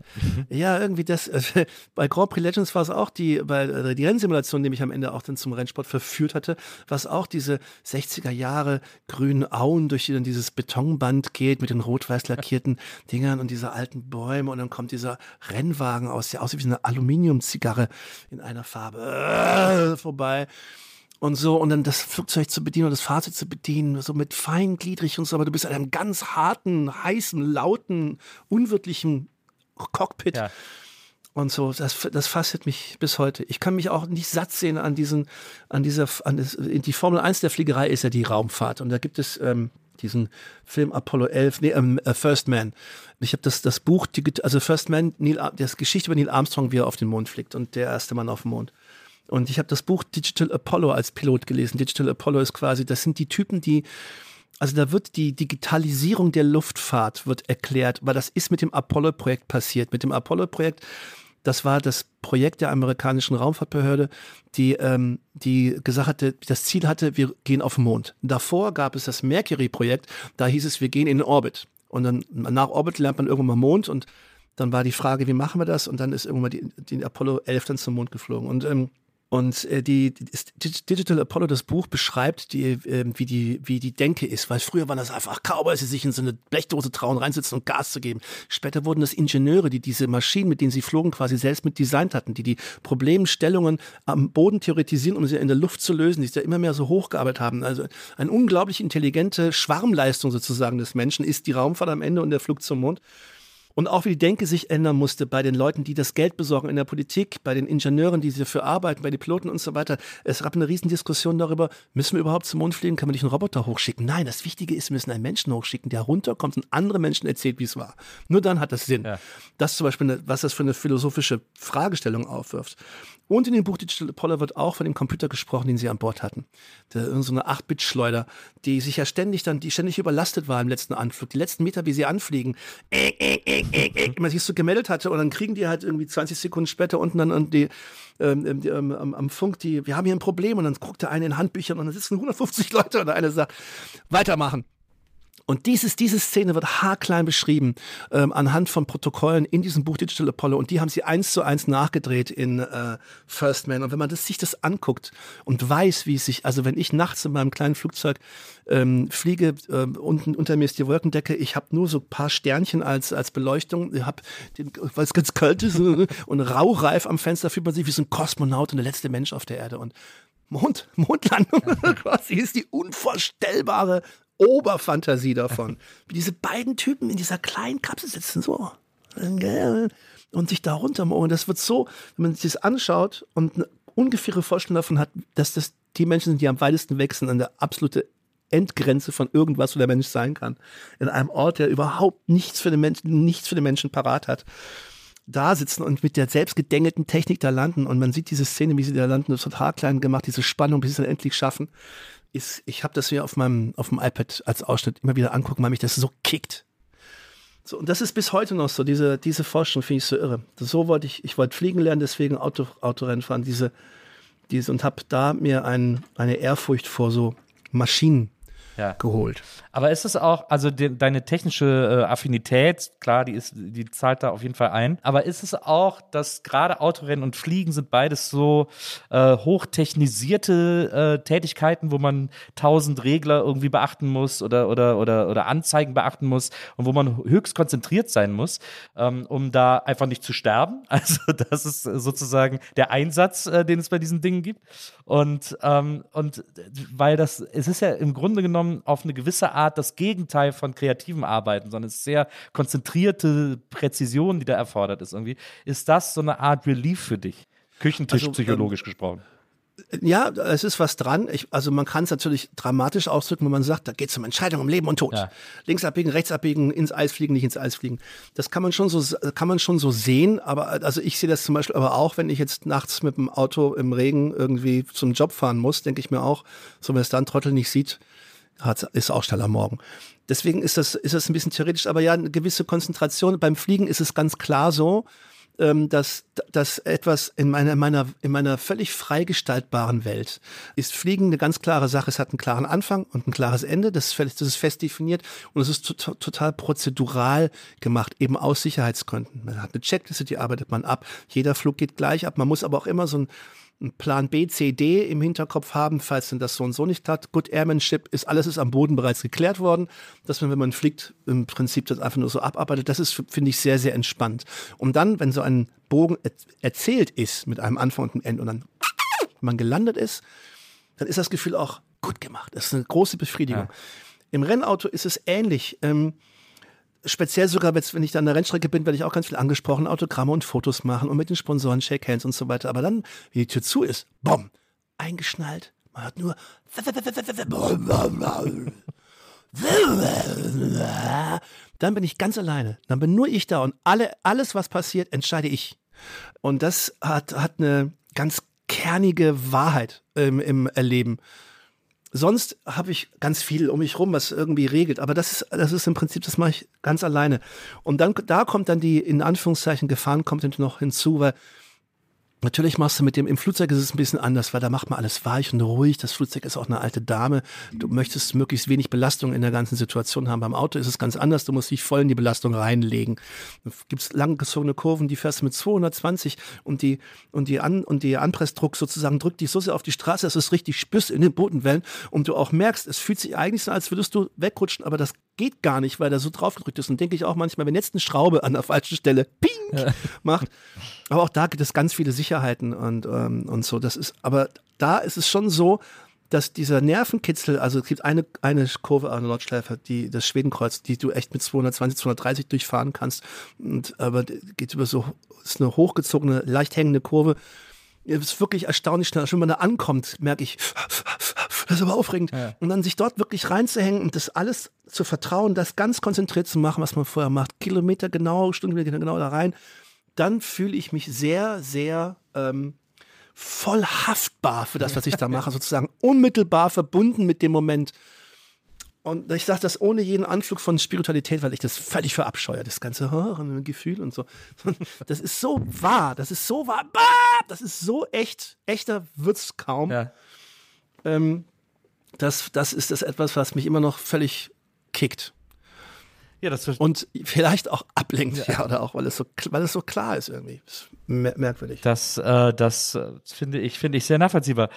Ja, irgendwie das, äh, *laughs* bei Grand Prix Legends war es auch die, bei äh, die Rennsimulation, die mich am Ende auch dann zum Rennsport verführt hatte, was auch diese 60er Jahre grünen Auen, durch die dann dieses Betonband geht mit den rot-weiß lackierten *laughs* Dingern und diese alten Bäume und dann kommt dieser Rennwagen aus, der aussieht wie eine Aluminiumzigarre in einer Farbe äh, vorbei und so und dann das Flugzeug zu bedienen und das Fahrzeug zu bedienen, so mit feingliedrig und so, aber du bist in einem ganz harten, heißen, lauten, unwirtlichen Cockpit. Ja. und so, das, das fasziniert mich bis heute. Ich kann mich auch nicht satt sehen an diesen, an dieser, an das, die Formel 1 der Fliegerei ist ja die Raumfahrt. Und da gibt es ähm, diesen Film Apollo 11, nee, ähm, äh, First Man. Ich habe das, das Buch, die, also First Man, Neil, das Geschichte über Neil Armstrong, wie er auf den Mond fliegt und der erste Mann auf dem Mond. Und ich habe das Buch Digital Apollo als Pilot gelesen. Digital Apollo ist quasi, das sind die Typen, die also da wird die Digitalisierung der Luftfahrt wird erklärt, weil das ist mit dem Apollo-Projekt passiert. Mit dem Apollo-Projekt, das war das Projekt der amerikanischen Raumfahrtbehörde, die, ähm, die gesagt hatte, das Ziel hatte, wir gehen auf den Mond. Davor gab es das Mercury-Projekt, da hieß es, wir gehen in den Orbit. Und dann nach Orbit lernt man irgendwann mal Mond und dann war die Frage, wie machen wir das? Und dann ist irgendwann die, die Apollo 11 dann zum Mond geflogen. Und ähm, und äh, die, die Digital Apollo, das Buch, beschreibt, die, äh, wie, die, wie die Denke ist. Weil früher waren das einfach Cowboys, die sich in so eine Blechdose trauen, reinsitzen und Gas zu geben. Später wurden das Ingenieure, die diese Maschinen, mit denen sie flogen, quasi selbst mit designt hatten, die die Problemstellungen am Boden theoretisieren, um sie in der Luft zu lösen, die sich da immer mehr so hochgearbeitet haben. Also eine unglaublich intelligente Schwarmleistung sozusagen des Menschen ist die Raumfahrt am Ende und der Flug zum Mond. Und auch wie die Denke sich ändern musste bei den Leuten, die das Geld besorgen in der Politik, bei den Ingenieuren, die dafür arbeiten, bei den Piloten und so weiter. Es gab eine Riesendiskussion darüber, müssen wir überhaupt zum Mond fliegen, kann man nicht einen Roboter hochschicken? Nein, das Wichtige ist, wir müssen einen Menschen hochschicken, der runterkommt und andere Menschen erzählt, wie es war. Nur dann hat das Sinn. Ja. Das zum Beispiel, eine, was das für eine philosophische Fragestellung aufwirft. Und in dem Buch Digital Apollo wird auch von dem Computer gesprochen, den sie an Bord hatten. Der, so eine 8-Bit-Schleuder, die sich ja ständig dann, die ständig überlastet war im letzten Anflug. Die letzten Meter, wie sie anfliegen, äh, äh, äh, äh, äh, man sich so gemeldet hatte und dann kriegen die halt irgendwie 20 Sekunden später unten dann und die, ähm, ähm, die ähm, am, am, Funk, die, wir haben hier ein Problem und dann guckt der eine in Handbüchern und dann sitzen 150 Leute und der eine sagt, weitermachen. Und dieses, diese Szene wird haarklein beschrieben ähm, anhand von Protokollen in diesem Buch Digital Apollo. Und die haben sie eins zu eins nachgedreht in äh, First Man. Und wenn man das, sich das anguckt und weiß, wie es sich, also wenn ich nachts in meinem kleinen Flugzeug ähm, fliege, äh, unten unter mir ist die Wolkendecke, ich habe nur so ein paar Sternchen als, als Beleuchtung, ich habe, weil es ganz kalt ist *laughs* und raureif am Fenster fühlt man sich wie so ein Kosmonaut und der letzte Mensch auf der Erde. Und Mond, *laughs* Mondlandung *laughs* quasi ist die unvorstellbare Oberfantasie davon. Wie diese beiden Typen in dieser kleinen Kapsel sitzen, so. Und sich da runtermohren. Das wird so, wenn man sich das anschaut und eine ungefähre Vorstellung davon hat, dass das die Menschen sind, die am weitesten wechseln an der absolute Endgrenze von irgendwas, wo der Mensch sein kann. In einem Ort, der überhaupt nichts für den Menschen, nichts für den Menschen parat hat. Da sitzen und mit der selbstgedengelten Technik da landen und man sieht diese Szene, wie sie da landen, das wird haarklein gemacht, diese Spannung, bis sie es dann endlich schaffen ist, ich habe das hier auf meinem, auf dem iPad als Ausschnitt immer wieder angucken, weil mich das so kickt. So, und das ist bis heute noch so, diese, diese Forschung finde ich so irre. So wollte ich, ich wollte fliegen lernen, deswegen Auto, Autorennen fahren, diese, diese, und habe da mir ein, eine Ehrfurcht vor so Maschinen ja. geholt. Aber ist es auch, also de, deine technische äh, Affinität, klar, die ist, die zahlt da auf jeden Fall ein. Aber ist es auch, dass gerade Autorennen und Fliegen sind beides so äh, hochtechnisierte äh, Tätigkeiten, wo man tausend Regler irgendwie beachten muss oder, oder, oder, oder Anzeigen beachten muss und wo man höchst konzentriert sein muss, ähm, um da einfach nicht zu sterben. *laughs* Also das ist sozusagen der Einsatz, äh, den es bei diesen Dingen gibt. Und, ähm, und weil das, es ist ja im Grunde genommen auf eine gewisse Art das Gegenteil von kreativen Arbeiten, sondern es ist sehr konzentrierte Präzision, die da erfordert ist irgendwie. Ist das so eine Art Relief für dich? Küchentisch also, psychologisch ähm, gesprochen. Ja, es ist was dran. Ich, also man kann es natürlich dramatisch ausdrücken, wenn man sagt, da geht es um Entscheidungen um Leben und Tod. Ja. Links abbiegen, rechts abbiegen, ins Eis fliegen, nicht ins Eis fliegen. Das kann man schon so, kann man schon so sehen. Aber also ich sehe das zum Beispiel aber auch, wenn ich jetzt nachts mit dem Auto im Regen irgendwie zum Job fahren muss, denke ich mir auch, so wenn es dann Trottel nicht sieht, hat, ist auch schneller morgen. Deswegen ist das, ist das ein bisschen theoretisch, aber ja, eine gewisse Konzentration. Beim Fliegen ist es ganz klar so, ähm, dass, dass etwas in meiner, meiner, in meiner völlig freigestaltbaren Welt ist Fliegen eine ganz klare Sache. Es hat einen klaren Anfang und ein klares Ende. Das ist, das ist fest definiert und es ist to total prozedural gemacht, eben aus Sicherheitsgründen. Man hat eine Checkliste, die arbeitet man ab. Jeder Flug geht gleich ab. Man muss aber auch immer so ein einen Plan B, C, D im Hinterkopf haben, falls denn das so und so nicht hat. Good Airmanship ist alles ist am Boden bereits geklärt worden, dass man, wenn man fliegt, im Prinzip das einfach nur so abarbeitet. Das ist, finde ich, sehr, sehr entspannt. Und dann, wenn so ein Bogen erzählt ist mit einem Anfang und einem Ende und dann man gelandet ist, dann ist das Gefühl auch gut gemacht. Das ist eine große Befriedigung. Ja. Im Rennauto ist es ähnlich. Ähm, speziell sogar, wenn ich dann an der Rennstrecke bin, werde ich auch ganz viel angesprochen, Autogramme und Fotos machen und mit den Sponsoren Shake Hands und so weiter. Aber dann, wie die Tür zu ist, bumm, eingeschnallt. Man hört nur dann bin ich ganz alleine. Dann bin nur ich da und alle, alles, was passiert, entscheide ich. Und das hat, hat eine ganz kernige Wahrheit ähm, im Erleben. Sonst habe ich ganz viel um mich rum, was irgendwie regelt. Aber das ist, das ist im Prinzip, das mache ich ganz alleine. Und dann, da kommt dann die, in Anführungszeichen, Gefahren kommt noch hinzu, weil Natürlich machst du mit dem, im Flugzeug ist es ein bisschen anders, weil da macht man alles weich und ruhig. Das Flugzeug ist auch eine alte Dame. Du möchtest möglichst wenig Belastung in der ganzen Situation haben. Beim Auto ist es ganz anders. Du musst dich voll in die Belastung reinlegen. Da gibt es langgezogene Kurven, die fährst du mit 220 und die, und die, An, und die Anpressdruck sozusagen drückt dich so sehr auf die Straße, dass du es richtig spürst in den Bodenwellen und du auch merkst, es fühlt sich eigentlich so, als würdest du wegrutschen, aber das geht gar nicht, weil da so drauf gedrückt ist. Und denke ich auch manchmal, wenn jetzt eine Schraube an der falschen Stelle ping ja. macht. Aber auch da gibt es ganz viele Sicherheiten und, ähm, und so. Das ist, aber da ist es schon so, dass dieser Nervenkitzel, also es gibt eine, eine Kurve an der Nordschleife, die, das Schwedenkreuz, die du echt mit 220, 230 durchfahren kannst. Und, aber geht über so, ist eine hochgezogene, leicht hängende Kurve. Es ist wirklich erstaunlich schnell. Schon wenn man da ankommt, merke ich, das ist aber aufregend. Ja. Und dann sich dort wirklich reinzuhängen und das alles zu vertrauen, das ganz konzentriert zu machen, was man vorher macht, Kilometer genau, Stundenkilometer genau da rein, dann fühle ich mich sehr, sehr ähm, voll haftbar für das, was ich da *laughs* mache, sozusagen unmittelbar verbunden mit dem Moment. Und ich sage das ohne jeden Anflug von Spiritualität, weil ich das völlig verabscheue, das ganze *laughs* oh, Gefühl und so. Das ist so wahr, das ist so wahr, das ist so echt, echter wird's kaum. Ja. Ähm, das, das ist das etwas, was mich immer noch völlig kickt. Ja, das und vielleicht auch ablenkt, ja. ja, oder auch, weil es so, weil es so klar ist irgendwie. Ist merkwürdig. Das, äh, das finde ich, finde ich sehr nachvollziehbar.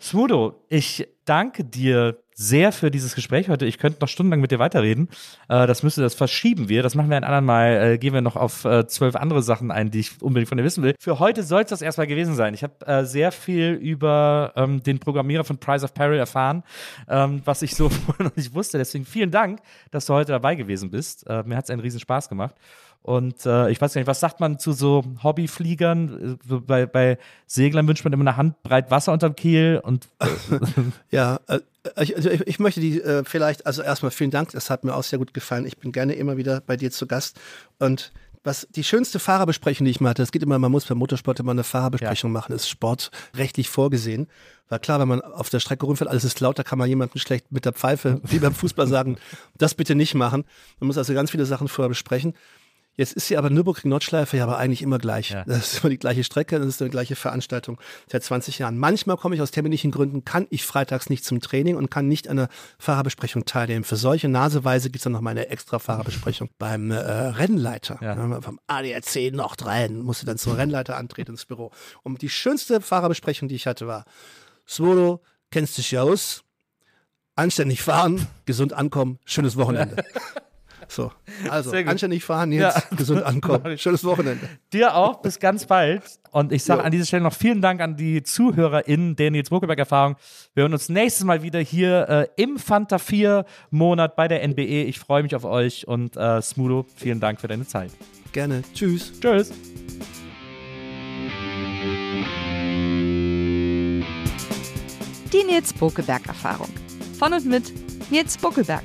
Smudo, ich danke dir sehr für dieses Gespräch heute. Ich könnte noch stundenlang mit dir weiterreden. Äh, das müsste, das verschieben wir. Das machen wir ein anderen Mal. Äh, gehen wir noch auf äh, zwölf andere Sachen ein, die ich unbedingt von dir wissen will. Für heute soll es das erstmal gewesen sein. Ich habe äh, sehr viel über ähm, den Programmierer von Price of Peril erfahren, ähm, was ich so *laughs* noch nicht wusste. Deswegen vielen Dank, dass du heute dabei gewesen bist. Äh, mir hat es einen riesen Spaß gemacht. Und äh, ich weiß gar nicht, was sagt man zu so Hobbyfliegern? Äh, bei, bei Seglern wünscht man immer eine Handbreit Wasser unterm Kiel und äh, *laughs* ja, äh, ich, also ich, ich, möchte die äh, vielleicht, also erstmal vielen Dank, das hat mir auch sehr gut gefallen. Ich bin gerne immer wieder bei dir zu Gast. Und was die schönste Fahrerbesprechung, die ich mal hatte, es geht immer, man muss beim Motorsport immer eine Fahrerbesprechung ja. machen, ist sportrechtlich vorgesehen. Weil klar, wenn man auf der Strecke rumfährt, alles ist laut, da kann man jemanden schlecht mit der Pfeife, *laughs* wie beim Fußball sagen, das bitte nicht machen. Man muss also ganz viele Sachen vorher besprechen. Jetzt ist sie aber Nürburgring-Nordschleife ja aber eigentlich immer gleich. Ja. Das ist immer die gleiche Strecke, das ist eine gleiche Veranstaltung seit 20 Jahren. Manchmal komme ich aus terminlichen Gründen, kann ich freitags nicht zum Training und kann nicht an der Fahrerbesprechung teilnehmen. Für solche Naseweise gibt es dann noch meine extra Fahrerbesprechung *laughs* beim äh, Rennleiter. Ja. Vom ADAC Nordrhein musste dann zum Rennleiter antreten ins Büro. Und die schönste Fahrerbesprechung, die ich hatte, war, Svodo, kennst dich ja aus, anständig fahren, gesund ankommen, schönes Wochenende. *laughs* So, *laughs* also anständig fahren, jetzt ja. *laughs* gesund *laughs* ankommen. Schönes Wochenende. Dir auch, bis ganz bald. Und ich sage an dieser Stelle noch vielen Dank an die ZuhörerInnen der Nils Buckelberg-Erfahrung. Wir hören uns nächstes Mal wieder hier äh, im Fanta 4 Monat bei der NBE. Ich freue mich auf euch und äh, Smudo, vielen Dank für deine Zeit. Gerne. Tschüss. Tschüss. Die Nils Buckelberg-Erfahrung. Von und mit Nils Buckelberg